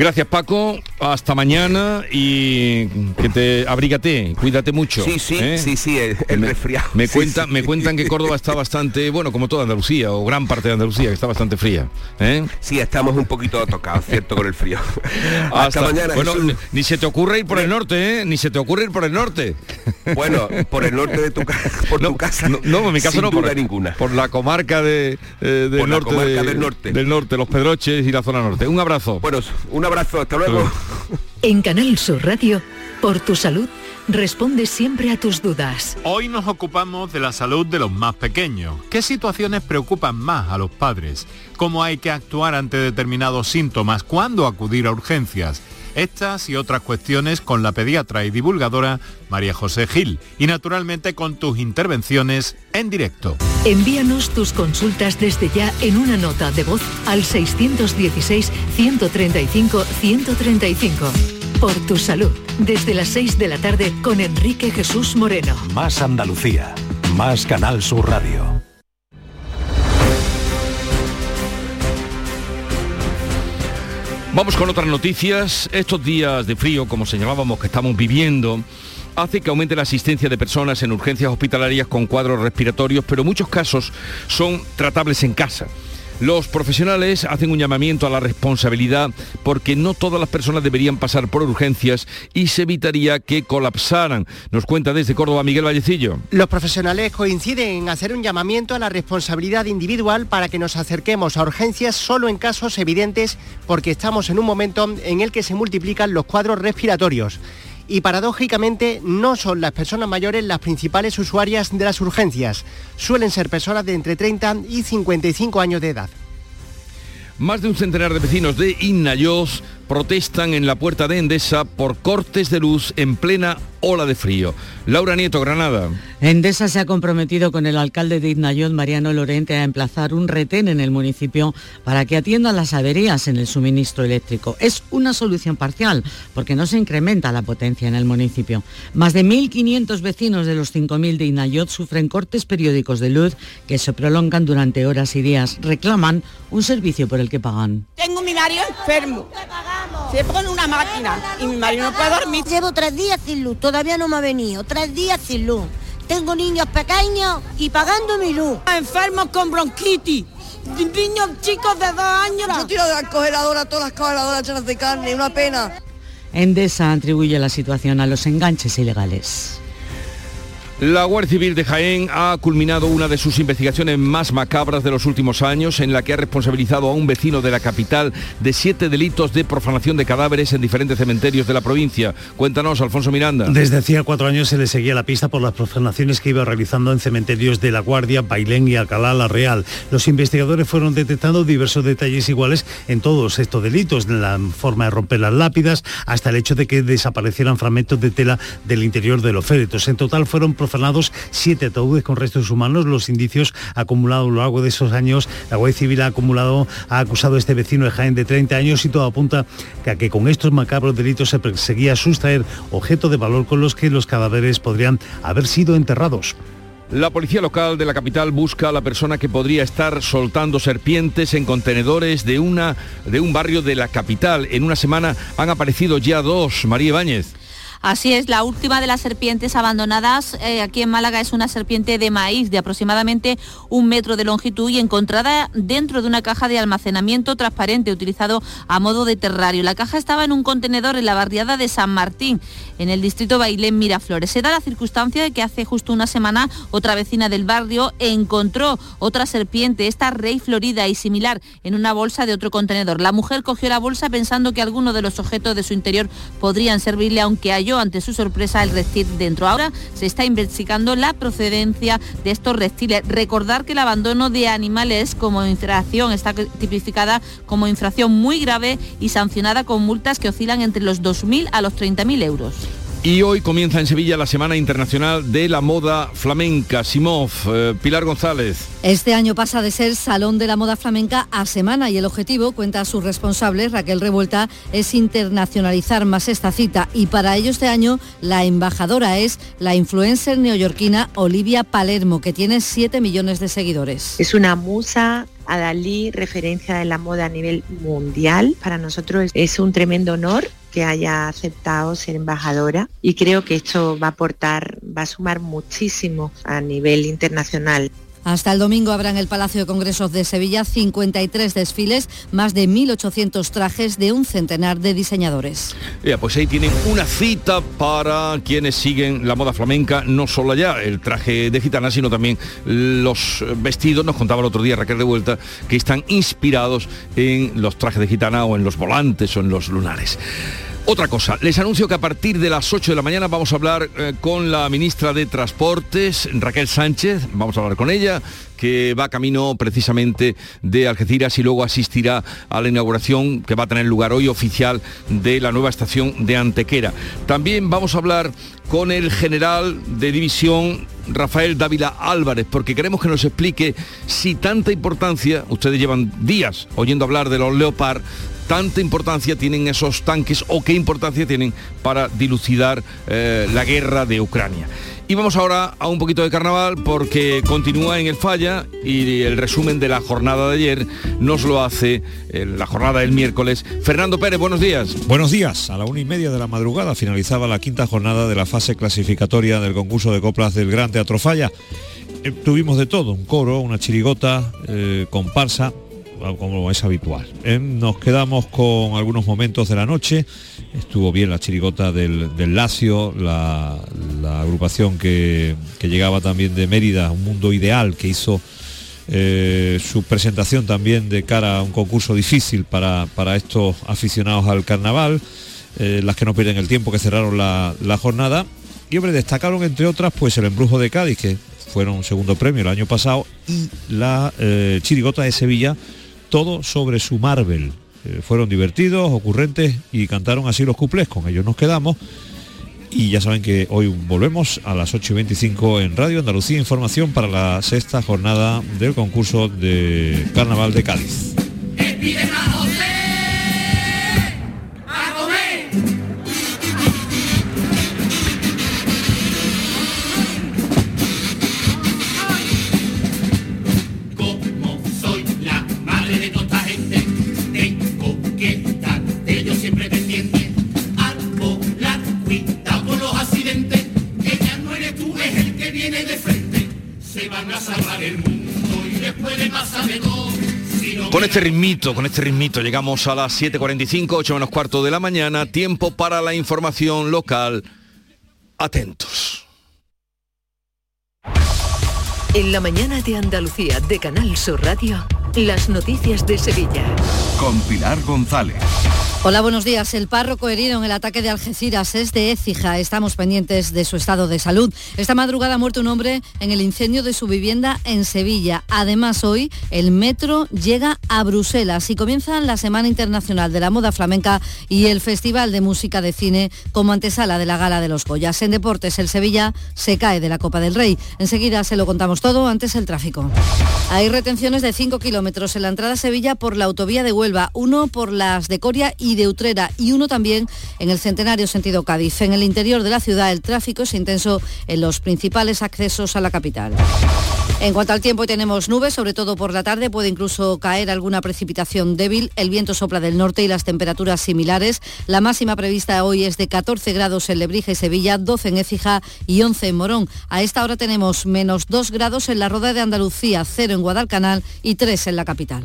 [SPEAKER 1] Gracias Paco, hasta mañana y que te abrígate, cuídate mucho.
[SPEAKER 31] Sí, sí, ¿eh? sí, sí, el, resfriado.
[SPEAKER 1] Me, me cuentan que Córdoba está bastante, bueno, como toda Andalucía, o gran parte de Andalucía, que está bastante fría. ¿eh?
[SPEAKER 31] Sí, estamos un poquito tocados, cierto, con el frío. hasta, mañana.
[SPEAKER 1] Bueno, ni se te ocurre ir por el norte, ¿eh? Ni se te ocurre ir por el norte.
[SPEAKER 31] Bueno, por el norte de tu, por tu casa.
[SPEAKER 1] No, no, en mi caso no,
[SPEAKER 31] por ninguna.
[SPEAKER 1] Por la comarca de, eh, del, norte,
[SPEAKER 31] del norte.
[SPEAKER 1] Del norte, los Pedroches y la zona norte. Un abrazo.
[SPEAKER 31] Bueno, un abrazo, hasta luego.
[SPEAKER 29] En Canal Sur Radio, por tu salud, responde siempre a tus dudas.
[SPEAKER 32] Hoy nos ocupamos de la salud de los más pequeños. ¿Qué situaciones preocupan más a los padres? ¿Cómo hay que actuar ante determinados síntomas? ¿Cuándo acudir a urgencias? Estas y otras cuestiones con la pediatra y divulgadora María José Gil y naturalmente con tus intervenciones en directo.
[SPEAKER 29] Envíanos tus consultas desde ya en una nota de voz al 616-135-135. Por tu salud, desde las 6 de la tarde con Enrique Jesús Moreno.
[SPEAKER 33] Más Andalucía, más Canal Sur Radio.
[SPEAKER 1] Vamos con otras noticias. Estos días de frío, como señalábamos que estamos viviendo, hace que aumente la asistencia de personas en urgencias hospitalarias con cuadros respiratorios, pero muchos casos son tratables en casa. Los profesionales hacen un llamamiento a la responsabilidad porque no todas las personas deberían pasar por urgencias y se evitaría que colapsaran. Nos cuenta desde Córdoba Miguel Vallecillo.
[SPEAKER 34] Los profesionales coinciden en hacer un llamamiento a la responsabilidad individual para que nos acerquemos a urgencias solo en casos evidentes porque estamos en un momento en el que se multiplican los cuadros respiratorios y paradójicamente no son las personas mayores las principales usuarias de las urgencias. Suelen ser personas de entre 30 y 55 años de edad.
[SPEAKER 1] Más de un centenar de vecinos de Innayoz protestan en la puerta de Endesa por cortes de luz en plena ola de frío. Laura Nieto, Granada.
[SPEAKER 35] Endesa se ha comprometido con el alcalde de Ignayot, Mariano Lorente, a emplazar un retén en el municipio para que atiendan las averías en el suministro eléctrico. Es una solución parcial porque no se incrementa la potencia en el municipio. Más de 1.500 vecinos de los 5.000 de Ignayot sufren cortes periódicos de luz que se prolongan durante horas y días. Reclaman un servicio por el que pagan.
[SPEAKER 36] Tengo mi marido enfermo se pone una máquina y mi marido no puede dormir.
[SPEAKER 37] Llevo tres días sin luz, todavía no me ha venido, tres días sin luz. Tengo niños pequeños y pagando mi luz.
[SPEAKER 36] Enfermos con bronquitis. Niños chicos de dos años.
[SPEAKER 37] Yo tiro de la congeladora, todas las congeladoras llenas de carne, una pena.
[SPEAKER 35] Endesa atribuye la situación a los enganches ilegales.
[SPEAKER 1] La Guardia Civil de Jaén ha culminado una de sus investigaciones más macabras de los últimos años, en la que ha responsabilizado a un vecino de la capital de siete delitos de profanación de cadáveres en diferentes cementerios de la provincia. Cuéntanos, Alfonso Miranda.
[SPEAKER 38] Desde hacía cuatro años se le seguía la pista por las profanaciones que iba realizando en cementerios de La Guardia, Bailén y Alcalá la Real. Los investigadores fueron detectando diversos detalles iguales en todos estos delitos, en la forma de romper las lápidas, hasta el hecho de que desaparecieran fragmentos de tela del interior de los féretros. En total fueron siete ataúdes con restos humanos. Los indicios acumulados a lo largo de esos años, la Guardia Civil ha acumulado, ha acusado a este vecino de Jaén de 30 años y todo apunta a que con estos macabros delitos se perseguía sustraer objetos de valor con los que los cadáveres podrían haber sido enterrados.
[SPEAKER 1] La policía local de la capital busca a la persona que podría estar soltando serpientes en contenedores de, una, de un barrio de la capital. En una semana han aparecido ya dos. María Ibáñez.
[SPEAKER 39] Así es, la última de las serpientes abandonadas eh, aquí en Málaga es una serpiente de maíz de aproximadamente un metro de longitud y encontrada dentro de una caja de almacenamiento transparente utilizado a modo de terrario. La caja estaba en un contenedor en la barriada de San Martín, en el distrito Bailén Miraflores. Se da la circunstancia de que hace justo una semana otra vecina del barrio encontró otra serpiente, esta rey florida y similar, en una bolsa de otro contenedor. La mujer cogió la bolsa pensando que alguno de los objetos de su interior podrían servirle, aunque ante su sorpresa el reptil dentro. Ahora se está investigando la procedencia de estos reptiles. Recordar que el abandono de animales como infracción está tipificada como infracción muy grave y sancionada con multas que oscilan entre los 2.000 a los 30.000 euros.
[SPEAKER 1] Y hoy comienza en Sevilla la Semana Internacional de la Moda Flamenca. Simov, eh, Pilar González.
[SPEAKER 40] Este año pasa de ser Salón de la Moda Flamenca a Semana y el objetivo, cuenta su responsable Raquel Revuelta, es internacionalizar más esta cita y para ello este año la embajadora es la influencer neoyorquina Olivia Palermo, que tiene 7 millones de seguidores.
[SPEAKER 41] Es una musa a Dalí, referencia de la moda a nivel mundial. Para nosotros es un tremendo honor que haya aceptado ser embajadora y creo que esto va a aportar, va a sumar muchísimo a nivel internacional.
[SPEAKER 40] Hasta el domingo habrá en el Palacio de Congresos de Sevilla 53 desfiles, más de 1.800 trajes de un centenar de diseñadores.
[SPEAKER 1] Ya, pues ahí tienen una cita para quienes siguen la moda flamenca, no solo allá el traje de gitana, sino también los vestidos, nos contaba el otro día Raquel de Vuelta, que están inspirados en los trajes de gitana o en los volantes o en los lunares. Otra cosa, les anuncio que a partir de las 8 de la mañana vamos a hablar eh, con la ministra de Transportes, Raquel Sánchez, vamos a hablar con ella, que va camino precisamente de Algeciras y luego asistirá a la inauguración que va a tener lugar hoy oficial de la nueva estación de Antequera. También vamos a hablar con el general de división Rafael Dávila Álvarez, porque queremos que nos explique si tanta importancia, ustedes llevan días oyendo hablar de los Leopard, tanta importancia tienen esos tanques o qué importancia tienen para dilucidar eh, la guerra de Ucrania. Y vamos ahora a un poquito de carnaval porque continúa en el falla y el resumen de la jornada de ayer nos lo hace eh, la jornada del miércoles. Fernando Pérez, buenos días.
[SPEAKER 42] Buenos días. A la una y media de la madrugada finalizaba la quinta jornada de la fase clasificatoria del concurso de coplas del Gran Teatro Falla. Eh, tuvimos de todo, un coro, una chirigota, comparsa, como es habitual. ¿eh? Nos quedamos con algunos momentos de la noche. Estuvo bien la chirigota del, del Lacio, la, agrupación que, llegaba también de Mérida, un mundo ideal, que hizo eh, su presentación también de cara a un concurso difícil para, para estos aficionados al carnaval, eh, las que no pierden el tiempo, que cerraron la, la jornada. Y hombre, destacaron entre otras pues el embrujo de Cádiz, que fueron un segundo premio el año pasado, y la eh, chirigota de Sevilla, todo sobre su Marvel. Eh, fueron divertidos, ocurrentes y cantaron así los cuplés, con ellos nos quedamos. Y ya saben que hoy volvemos a las 8 y 25 en Radio Andalucía, información para la sexta jornada del concurso de Carnaval de Cádiz.
[SPEAKER 1] Con este ritmito, con este ritmito llegamos a las 7.45, 8 menos cuarto de la mañana, tiempo para la información local. Atentos.
[SPEAKER 29] En la mañana de Andalucía de Canal Sur Radio, las noticias de Sevilla.
[SPEAKER 24] Con Pilar González.
[SPEAKER 40] Hola, buenos días. El párroco herido en el ataque de Algeciras es de Écija. Estamos pendientes de su estado de salud. Esta madrugada ha muerto un hombre en el incendio de su vivienda en Sevilla. Además, hoy el metro llega a Bruselas y comienza la Semana Internacional de la Moda Flamenca y el Festival de Música de Cine como antesala de la Gala de los Goyas. En deportes, el Sevilla se cae de la Copa del Rey. Enseguida se lo contamos todo, antes el tráfico. Hay retenciones de 5 kilómetros en la entrada a Sevilla por la autovía de Huelva, uno por las de Coria y de Utrera y uno también en el centenario sentido Cádiz. En el interior de la ciudad el tráfico es intenso en los principales accesos a la capital. En cuanto al tiempo, tenemos nubes, sobre todo por la tarde, puede incluso caer alguna precipitación débil. El viento sopla del norte y las temperaturas similares. La máxima prevista hoy es de 14 grados en Lebrija y Sevilla, 12 en Écija y 11 en Morón. A esta hora tenemos menos 2 grados en la Roda de Andalucía, 0 en Guadalcanal y 3 en la capital.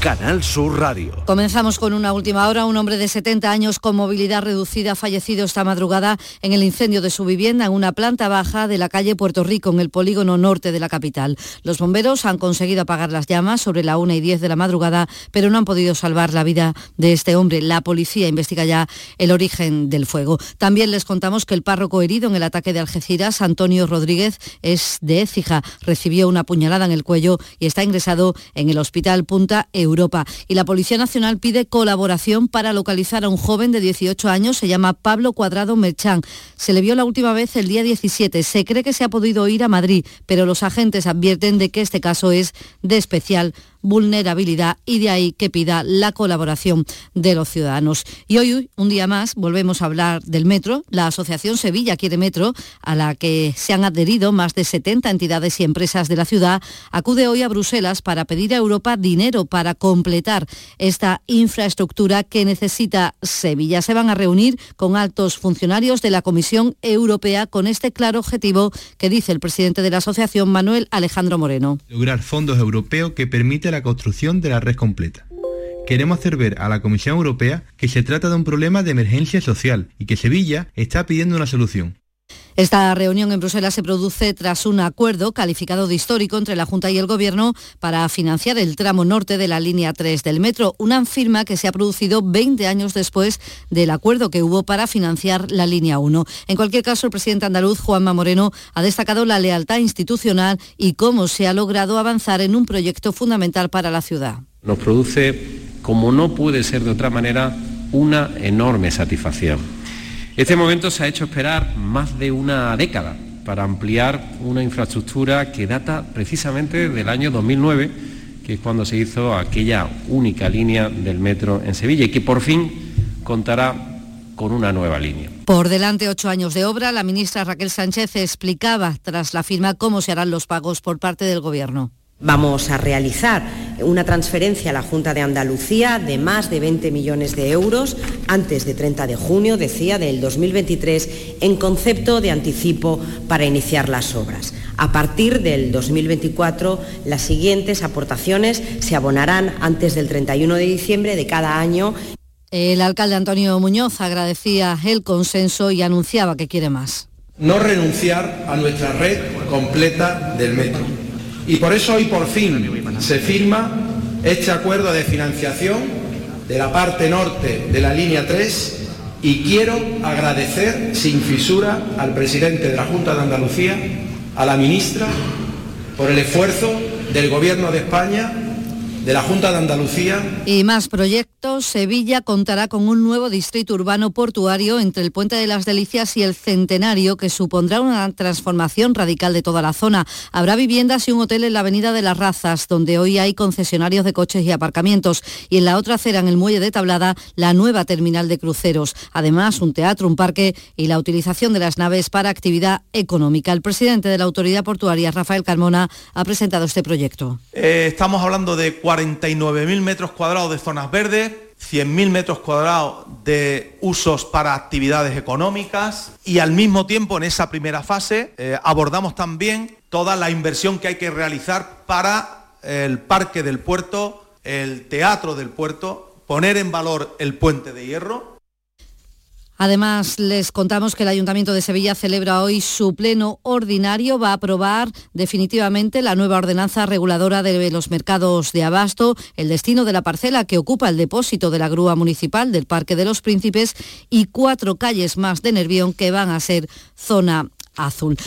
[SPEAKER 24] Canal Sur Radio.
[SPEAKER 40] Comenzamos con una última hora. Un hombre de 70 años con movilidad reducida ha fallecido esta madrugada en el incendio de su vivienda en una planta baja de la calle Puerto Rico, en el polígono norte de la capital. Los bomberos han conseguido apagar las llamas sobre la 1 y 10 de la madrugada, pero no han podido salvar la vida de este hombre. La policía investiga ya el origen del fuego. También les contamos que el párroco herido en el ataque de Algeciras, Antonio Rodríguez, es de Écija. Recibió una puñalada en el cuello y está ingresado en el hospital Punta Europa. Y la Policía Nacional pide colaboración para localizar a un joven de 18 años, se llama Pablo Cuadrado Merchán. Se le vio la última vez el día 17. Se cree que se ha podido ir a Madrid, pero los agentes advierten de que este caso es de especial vulnerabilidad y de ahí que pida la colaboración de los ciudadanos. Y hoy, un día más, volvemos a hablar del metro. La Asociación Sevilla Quiere Metro, a la que se han adherido más de 70 entidades y empresas de la ciudad, acude hoy a Bruselas para pedir a Europa dinero para completar esta infraestructura que necesita Sevilla. Se van a reunir con altos funcionarios de la Comisión Europea con este claro objetivo que dice el presidente de la asociación, Manuel Alejandro Moreno.
[SPEAKER 43] Lograr fondos europeos que la construcción de la red completa. Queremos hacer ver a la Comisión Europea que se trata de un problema de emergencia social y que Sevilla está pidiendo una solución.
[SPEAKER 40] Esta reunión en Bruselas se produce tras un acuerdo calificado de histórico entre la Junta y el Gobierno para financiar el tramo norte de la línea 3 del metro, una firma que se ha producido 20 años después del acuerdo que hubo para financiar la línea 1. En cualquier caso, el presidente andaluz, Juanma Moreno, ha destacado la lealtad institucional y cómo se ha logrado avanzar en un proyecto fundamental para la ciudad.
[SPEAKER 44] Nos produce, como no puede ser de otra manera, una enorme satisfacción este momento se ha hecho esperar más de una década para ampliar una infraestructura que data precisamente del año 2009, que es cuando se hizo aquella única línea del metro en Sevilla y que por fin contará con una nueva línea.
[SPEAKER 40] Por delante ocho años de obra, la ministra Raquel Sánchez explicaba tras la firma cómo se harán los pagos por parte del Gobierno.
[SPEAKER 45] Vamos a realizar una transferencia a la Junta de Andalucía de más de 20 millones de euros antes de 30 de junio, decía, del 2023, en concepto de anticipo para iniciar las obras. A partir del 2024, las siguientes aportaciones se abonarán antes del 31 de diciembre de cada año.
[SPEAKER 40] El alcalde Antonio Muñoz agradecía el consenso y anunciaba que quiere más.
[SPEAKER 46] No renunciar a nuestra red completa del metro y por eso hoy por fin se firma este acuerdo de financiación de la parte norte de la línea 3 y quiero agradecer sin fisura al presidente de la Junta de Andalucía, a la ministra, por el esfuerzo del Gobierno de España de la Junta de Andalucía.
[SPEAKER 40] Y más proyectos. Sevilla contará con un nuevo distrito urbano portuario entre el Puente de las Delicias y el Centenario que supondrá una transformación radical de toda la zona. Habrá viviendas y un hotel en la Avenida de las Razas, donde hoy hay concesionarios de coches y aparcamientos. Y en la otra acera, en el muelle de Tablada, la nueva terminal de cruceros. Además, un teatro, un parque y la utilización de las naves para actividad económica. El presidente de la Autoridad Portuaria, Rafael Carmona, ha presentado este proyecto.
[SPEAKER 47] Eh, estamos hablando de 49.000 metros cuadrados de zonas verdes, 100.000 metros cuadrados de usos para actividades económicas y al mismo tiempo en esa primera fase eh, abordamos también toda la inversión que hay que realizar para el parque del puerto, el teatro del puerto, poner en valor el puente de hierro
[SPEAKER 40] Además, les contamos que el Ayuntamiento de Sevilla celebra hoy su pleno ordinario. Va a aprobar definitivamente la nueva ordenanza reguladora de los mercados de abasto, el destino de la parcela que ocupa el depósito de la grúa municipal del Parque de los Príncipes y cuatro calles más de Nervión que van a ser zona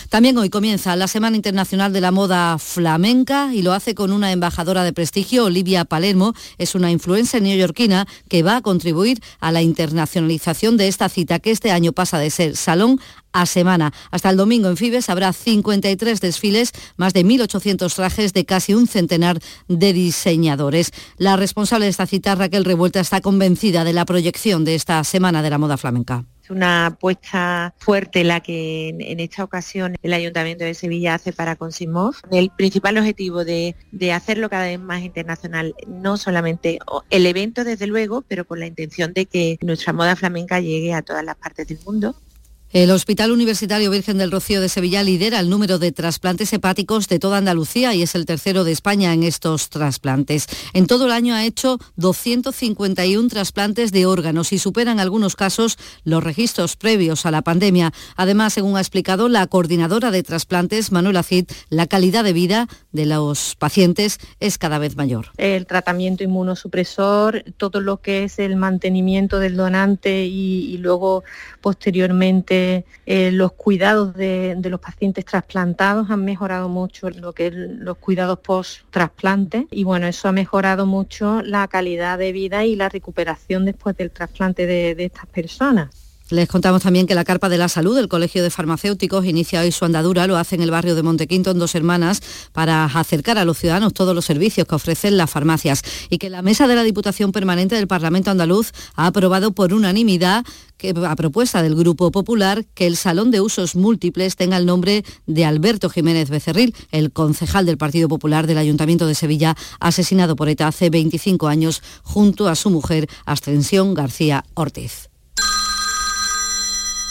[SPEAKER 40] También hoy comienza la Semana Internacional de la Moda Flamenca y lo hace con una embajadora de prestigio, Olivia Palermo. Es una influencia neoyorquina que va a contribuir a la internacionalización de esta cita que este año pasa de ser salón a semana. Hasta el domingo en Fibes habrá 53 desfiles, más de 1.800 trajes de casi un centenar de diseñadores. La responsable de esta cita, Raquel Revuelta, está convencida de la proyección de esta Semana de la Moda Flamenca.
[SPEAKER 41] Es una apuesta fuerte la que en, esta ocasión el Ayuntamiento de Sevilla hace para Consimov. El principal objetivo de, de, hacerlo cada vez más internacional, no solamente el evento desde luego, pero con la intención de que nuestra moda flamenca llegue a todas las partes del mundo.
[SPEAKER 40] El Hospital Universitario Virgen del Rocío de Sevilla lidera el número de trasplantes hepáticos de toda Andalucía y es el tercero de España en estos trasplantes. En todo el año ha hecho 251 trasplantes de órganos y superan algunos casos los registros previos a la pandemia. Además, según ha explicado la coordinadora de trasplantes, Manuela Cid, la calidad de vida de los pacientes es cada vez mayor.
[SPEAKER 48] El tratamiento inmunosupresor, todo lo que es el mantenimiento del donante y luego posteriormente eh, los cuidados de, los pacientes trasplantados han mejorado mucho lo que es los cuidados post-trasplante y bueno, eso ha mejorado mucho la calidad de vida y la recuperación después del trasplante de estas personas.
[SPEAKER 40] Les contamos también que la Carpa de la Salud del Colegio de Farmacéuticos inicia hoy su andadura, lo hace en el barrio de Montequinto en dos hermanas para acercar a los ciudadanos todos los servicios que ofrecen las farmacias y que la Mesa de la Diputación Permanente del Parlamento Andaluz ha aprobado por unanimidad que, a propuesta del Grupo Popular que el Salón de Usos Múltiples tenga el nombre de Alberto Jiménez Becerril, el concejal del Partido Popular del Ayuntamiento de Sevilla, asesinado por ETA hace 25 años junto a su mujer Ascensión García Ortiz.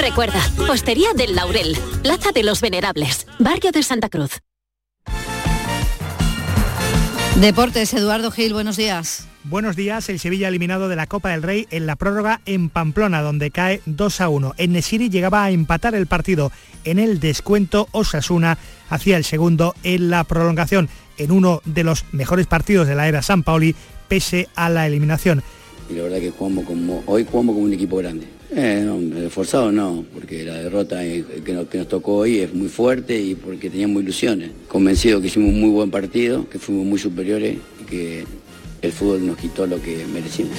[SPEAKER 49] Recuerda, Hostería del Laurel, Plaza de los Venerables, Barrio de Santa Cruz.
[SPEAKER 40] Deportes, Eduardo Gil, buenos días.
[SPEAKER 50] Buenos días, el Sevilla eliminado de la Copa del Rey en la prórroga en Pamplona, donde cae 2 a 1. En Nesiri llegaba a empatar el partido. En el descuento, Osasuna hacía el segundo en la prolongación, en uno de los mejores partidos de la era San Paoli, pese a la eliminación.
[SPEAKER 51] Y la verdad que jugamos como, hoy jugamos como un equipo grande. Eh, no, esforzado no, porque la derrota que nos, que nos tocó hoy es muy fuerte y porque teníamos ilusiones. Convencido que hicimos un muy buen partido, que fuimos muy superiores y que el fútbol nos quitó lo que merecimos.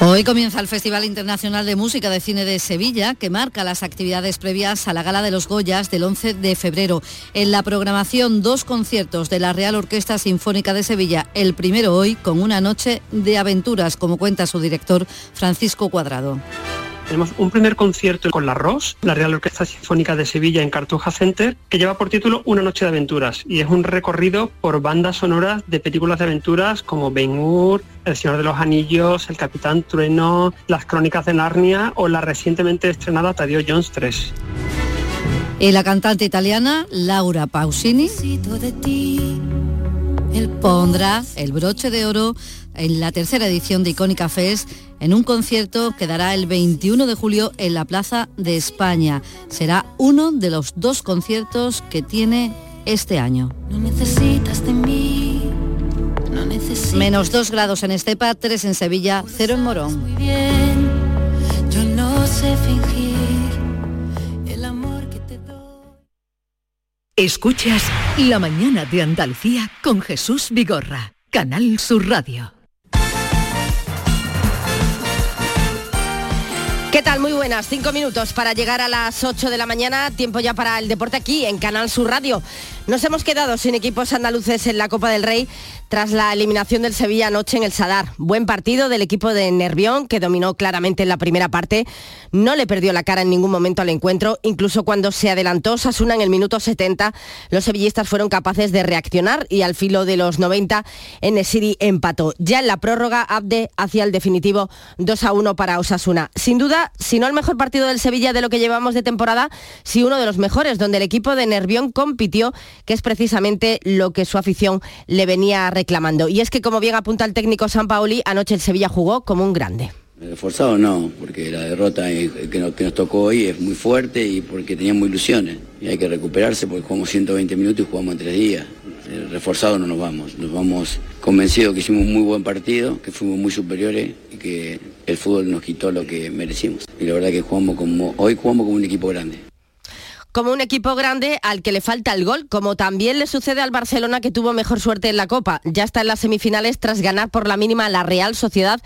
[SPEAKER 40] Hoy comienza el Festival Internacional de Música de Cine de Sevilla, que marca las actividades previas a la Gala de los Goyas del 11 de febrero. En la programación, dos conciertos de la Real Orquesta Sinfónica de Sevilla, el primero hoy con una noche de aventuras, como cuenta su director Francisco Cuadrado.
[SPEAKER 52] Tenemos un primer concierto con la ROS, la Real Orquesta Sinfónica de Sevilla en Cartuja Center, que lleva por título Una noche de aventuras y es un recorrido por bandas sonoras de películas de aventuras como Ben Hur, El Señor de los Anillos, El Capitán Trueno, Las Crónicas de Narnia o la recientemente estrenada Tadeo Jones 3.
[SPEAKER 40] Y la cantante italiana Laura Pausini pondrá el broche de oro en la tercera edición de Icónica Fest en un concierto que dará el 21 de julio en la Plaza de España. Será uno de los dos conciertos que tiene este año. Menos dos grados en Estepa, tres en Sevilla, cero en Morón.
[SPEAKER 53] Yo no sé fingir el amor que te
[SPEAKER 29] Escuchas La mañana de Andalucía con Jesús Vigorra, Canal Sur Radio.
[SPEAKER 27] ¿Qué tal? Muy buenas. Cinco minutos para llegar a las 8 de la mañana. Tiempo ya para el deporte aquí en Canal Sur Radio. Nos hemos quedado sin equipos andaluces en la Copa del Rey tras la eliminación del Sevilla anoche en el Sadar. Buen partido del equipo de Nervión, que dominó claramente en la primera parte. No le perdió la cara en ningún momento al encuentro. Incluso cuando se adelantó Sasuna en el minuto 70, los sevillistas fueron capaces de reaccionar y al filo de los 90, Enesiri empató. Ya en la prórroga, Abde hacía el definitivo 2 a 1 para Osasuna. Sin duda, si no el mejor partido del Sevilla de lo que llevamos de temporada, sí uno de los mejores, donde el equipo de Nervión compitió que es precisamente lo que su afición le venía reclamando. Y es que, como bien apunta el técnico San Paoli, anoche el Sevilla jugó como un grande.
[SPEAKER 51] Esforzado no, porque la derrota que nos, tocó hoy es muy fuerte y porque teníamos ilusiones. Y hay que recuperarse porque jugamos 120 minutos y jugamos en tres días. Reforzado no nos vamos, nos vamos convencidos que hicimos un muy buen partido, que fuimos muy superiores y que el fútbol nos quitó lo que merecimos. Y la verdad que jugamos como, hoy jugamos como un equipo grande
[SPEAKER 27] como un equipo grande al que le falta el gol, como también le sucede al Barcelona que tuvo mejor suerte en la Copa. Ya está en las semifinales tras ganar por la mínima la Real Sociedad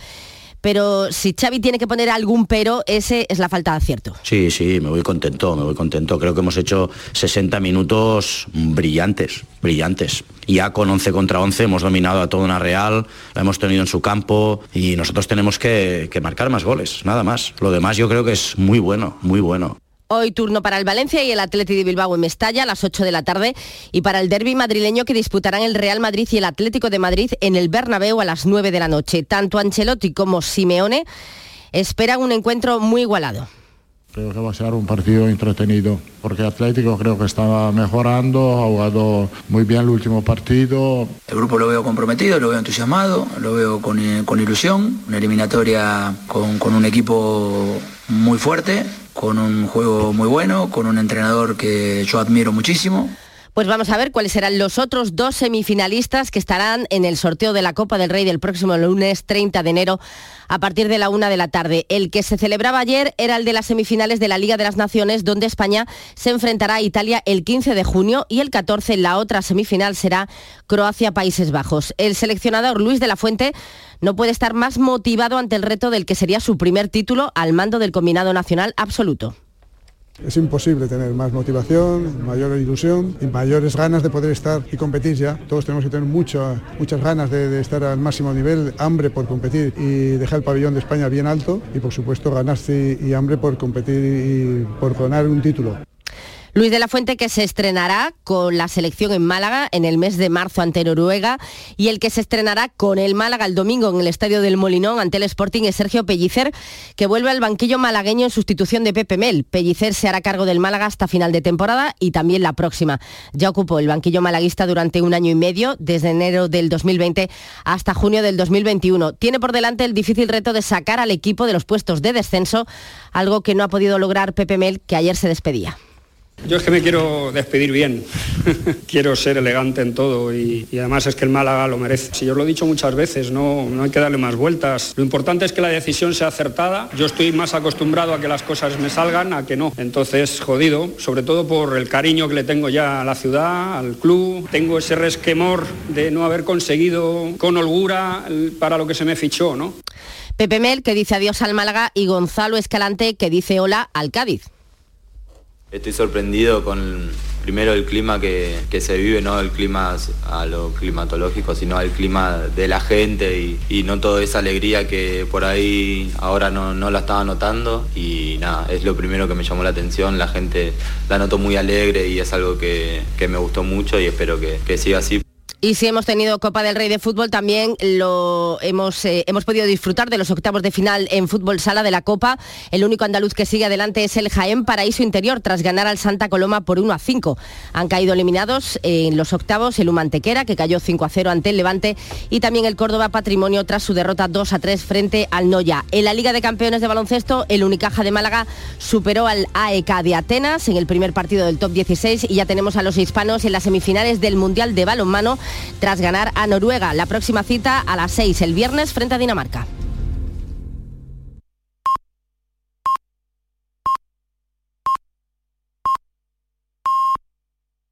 [SPEAKER 27] pero si Xavi tiene que poner algún pero, ese es la falta de acierto.
[SPEAKER 54] Sí, sí, me voy contento, me voy contento. Creo que hemos hecho 60 minutos brillantes, brillantes. Ya con 11 contra 11 hemos dominado a toda una Real, la hemos tenido en su campo y nosotros tenemos que marcar más goles, nada más. Lo demás yo creo que es muy bueno, muy bueno.
[SPEAKER 27] Hoy turno para el Valencia y el Atleti de Bilbao en Mestalla a las 8 de la tarde y para el derby madrileño que disputarán el Real Madrid y el Atlético de Madrid en el Bernabéu a las 9 de la noche. Tanto Ancelotti como Simeone esperan un encuentro muy igualado.
[SPEAKER 55] Creo que va a ser un partido entretenido, porque Atlético creo que está mejorando, ha jugado muy bien el último partido.
[SPEAKER 56] El grupo lo veo comprometido, lo veo entusiasmado, lo veo con, ilusión, una eliminatoria con, con un equipo muy fuerte, con un juego muy bueno, con un entrenador que yo admiro muchísimo.
[SPEAKER 27] Pues vamos a ver cuáles serán los otros dos semifinalistas que estarán en el sorteo de la Copa del Rey del próximo lunes 30 de enero a partir de la una de la tarde. El que se celebraba ayer era el de las semifinales de la Liga de las Naciones, donde España se enfrentará a Italia el 15 de junio y el 14 la otra semifinal será Croacia-Países Bajos. El seleccionador Luis de la Fuente no puede estar más motivado ante el reto del que sería su primer título al mando del combinado nacional absoluto.
[SPEAKER 55] Es imposible tener más motivación, mayor ilusión y mayores ganas de poder estar y competir ya. Todos tenemos que tener muchas ganas de, estar al máximo nivel, hambre por competir y dejar el pabellón de España bien alto y por supuesto ganarse y hambre por competir y por ganar un título.
[SPEAKER 27] Luis de la Fuente que se estrenará con la selección en Málaga en el mes de marzo ante Noruega y el que se estrenará con el Málaga el domingo en el Estadio del Molinón ante el Sporting es Sergio Pellicer que vuelve al banquillo malagueño en sustitución de Pepe Mel. Pellicer se hará cargo del Málaga hasta final de temporada y también la próxima. Ya ocupó el banquillo malaguista durante un año y medio, desde enero del 2020 hasta junio del 2021. Tiene por delante el difícil reto de sacar al equipo de los puestos de descenso, algo que no ha podido lograr Pepe Mel que ayer se despedía.
[SPEAKER 57] Yo es que me quiero despedir bien, quiero ser elegante en todo y, además es que el Málaga lo merece. Si yo lo he dicho muchas veces, no, no hay que darle más vueltas. Lo importante es que la decisión sea acertada. Yo estoy más acostumbrado a que las cosas me salgan a que no. Entonces, jodido, sobre todo por el cariño que le tengo ya a la ciudad, al club. Tengo ese resquemor de no haber conseguido con holgura para lo que se me fichó, ¿no?
[SPEAKER 27] Pepe Mel, que dice adiós al Málaga, y Gonzalo Escalante, que dice hola al Cádiz.
[SPEAKER 58] Estoy sorprendido con primero el clima que, que, se vive, no el clima a lo climatológico, sino el clima de la gente y, y no toda esa alegría que por ahí ahora no, no, la estaba notando y nada, es lo primero que me llamó la atención, la gente la noto muy alegre y es algo que, que me gustó mucho y espero que, que siga así.
[SPEAKER 27] Y si hemos tenido Copa del Rey de Fútbol, también lo hemos, eh, hemos podido disfrutar de los octavos de final en fútbol sala de la Copa. El único andaluz que sigue adelante es el Jaén Paraíso Interior, tras ganar al Santa Coloma por 1 a 5. Han caído eliminados en los octavos el Humantequera, que cayó 5 a 0 ante el Levante, y también el Córdoba Patrimonio tras su derrota 2 a 3 frente al Noya. En la Liga de Campeones de Baloncesto, el Unicaja de Málaga superó al AEK de Atenas en el primer partido del top 16 y ya tenemos a los hispanos en las semifinales del Mundial de Balonmano tras ganar a Noruega. La próxima cita a las 6 el viernes frente a Dinamarca.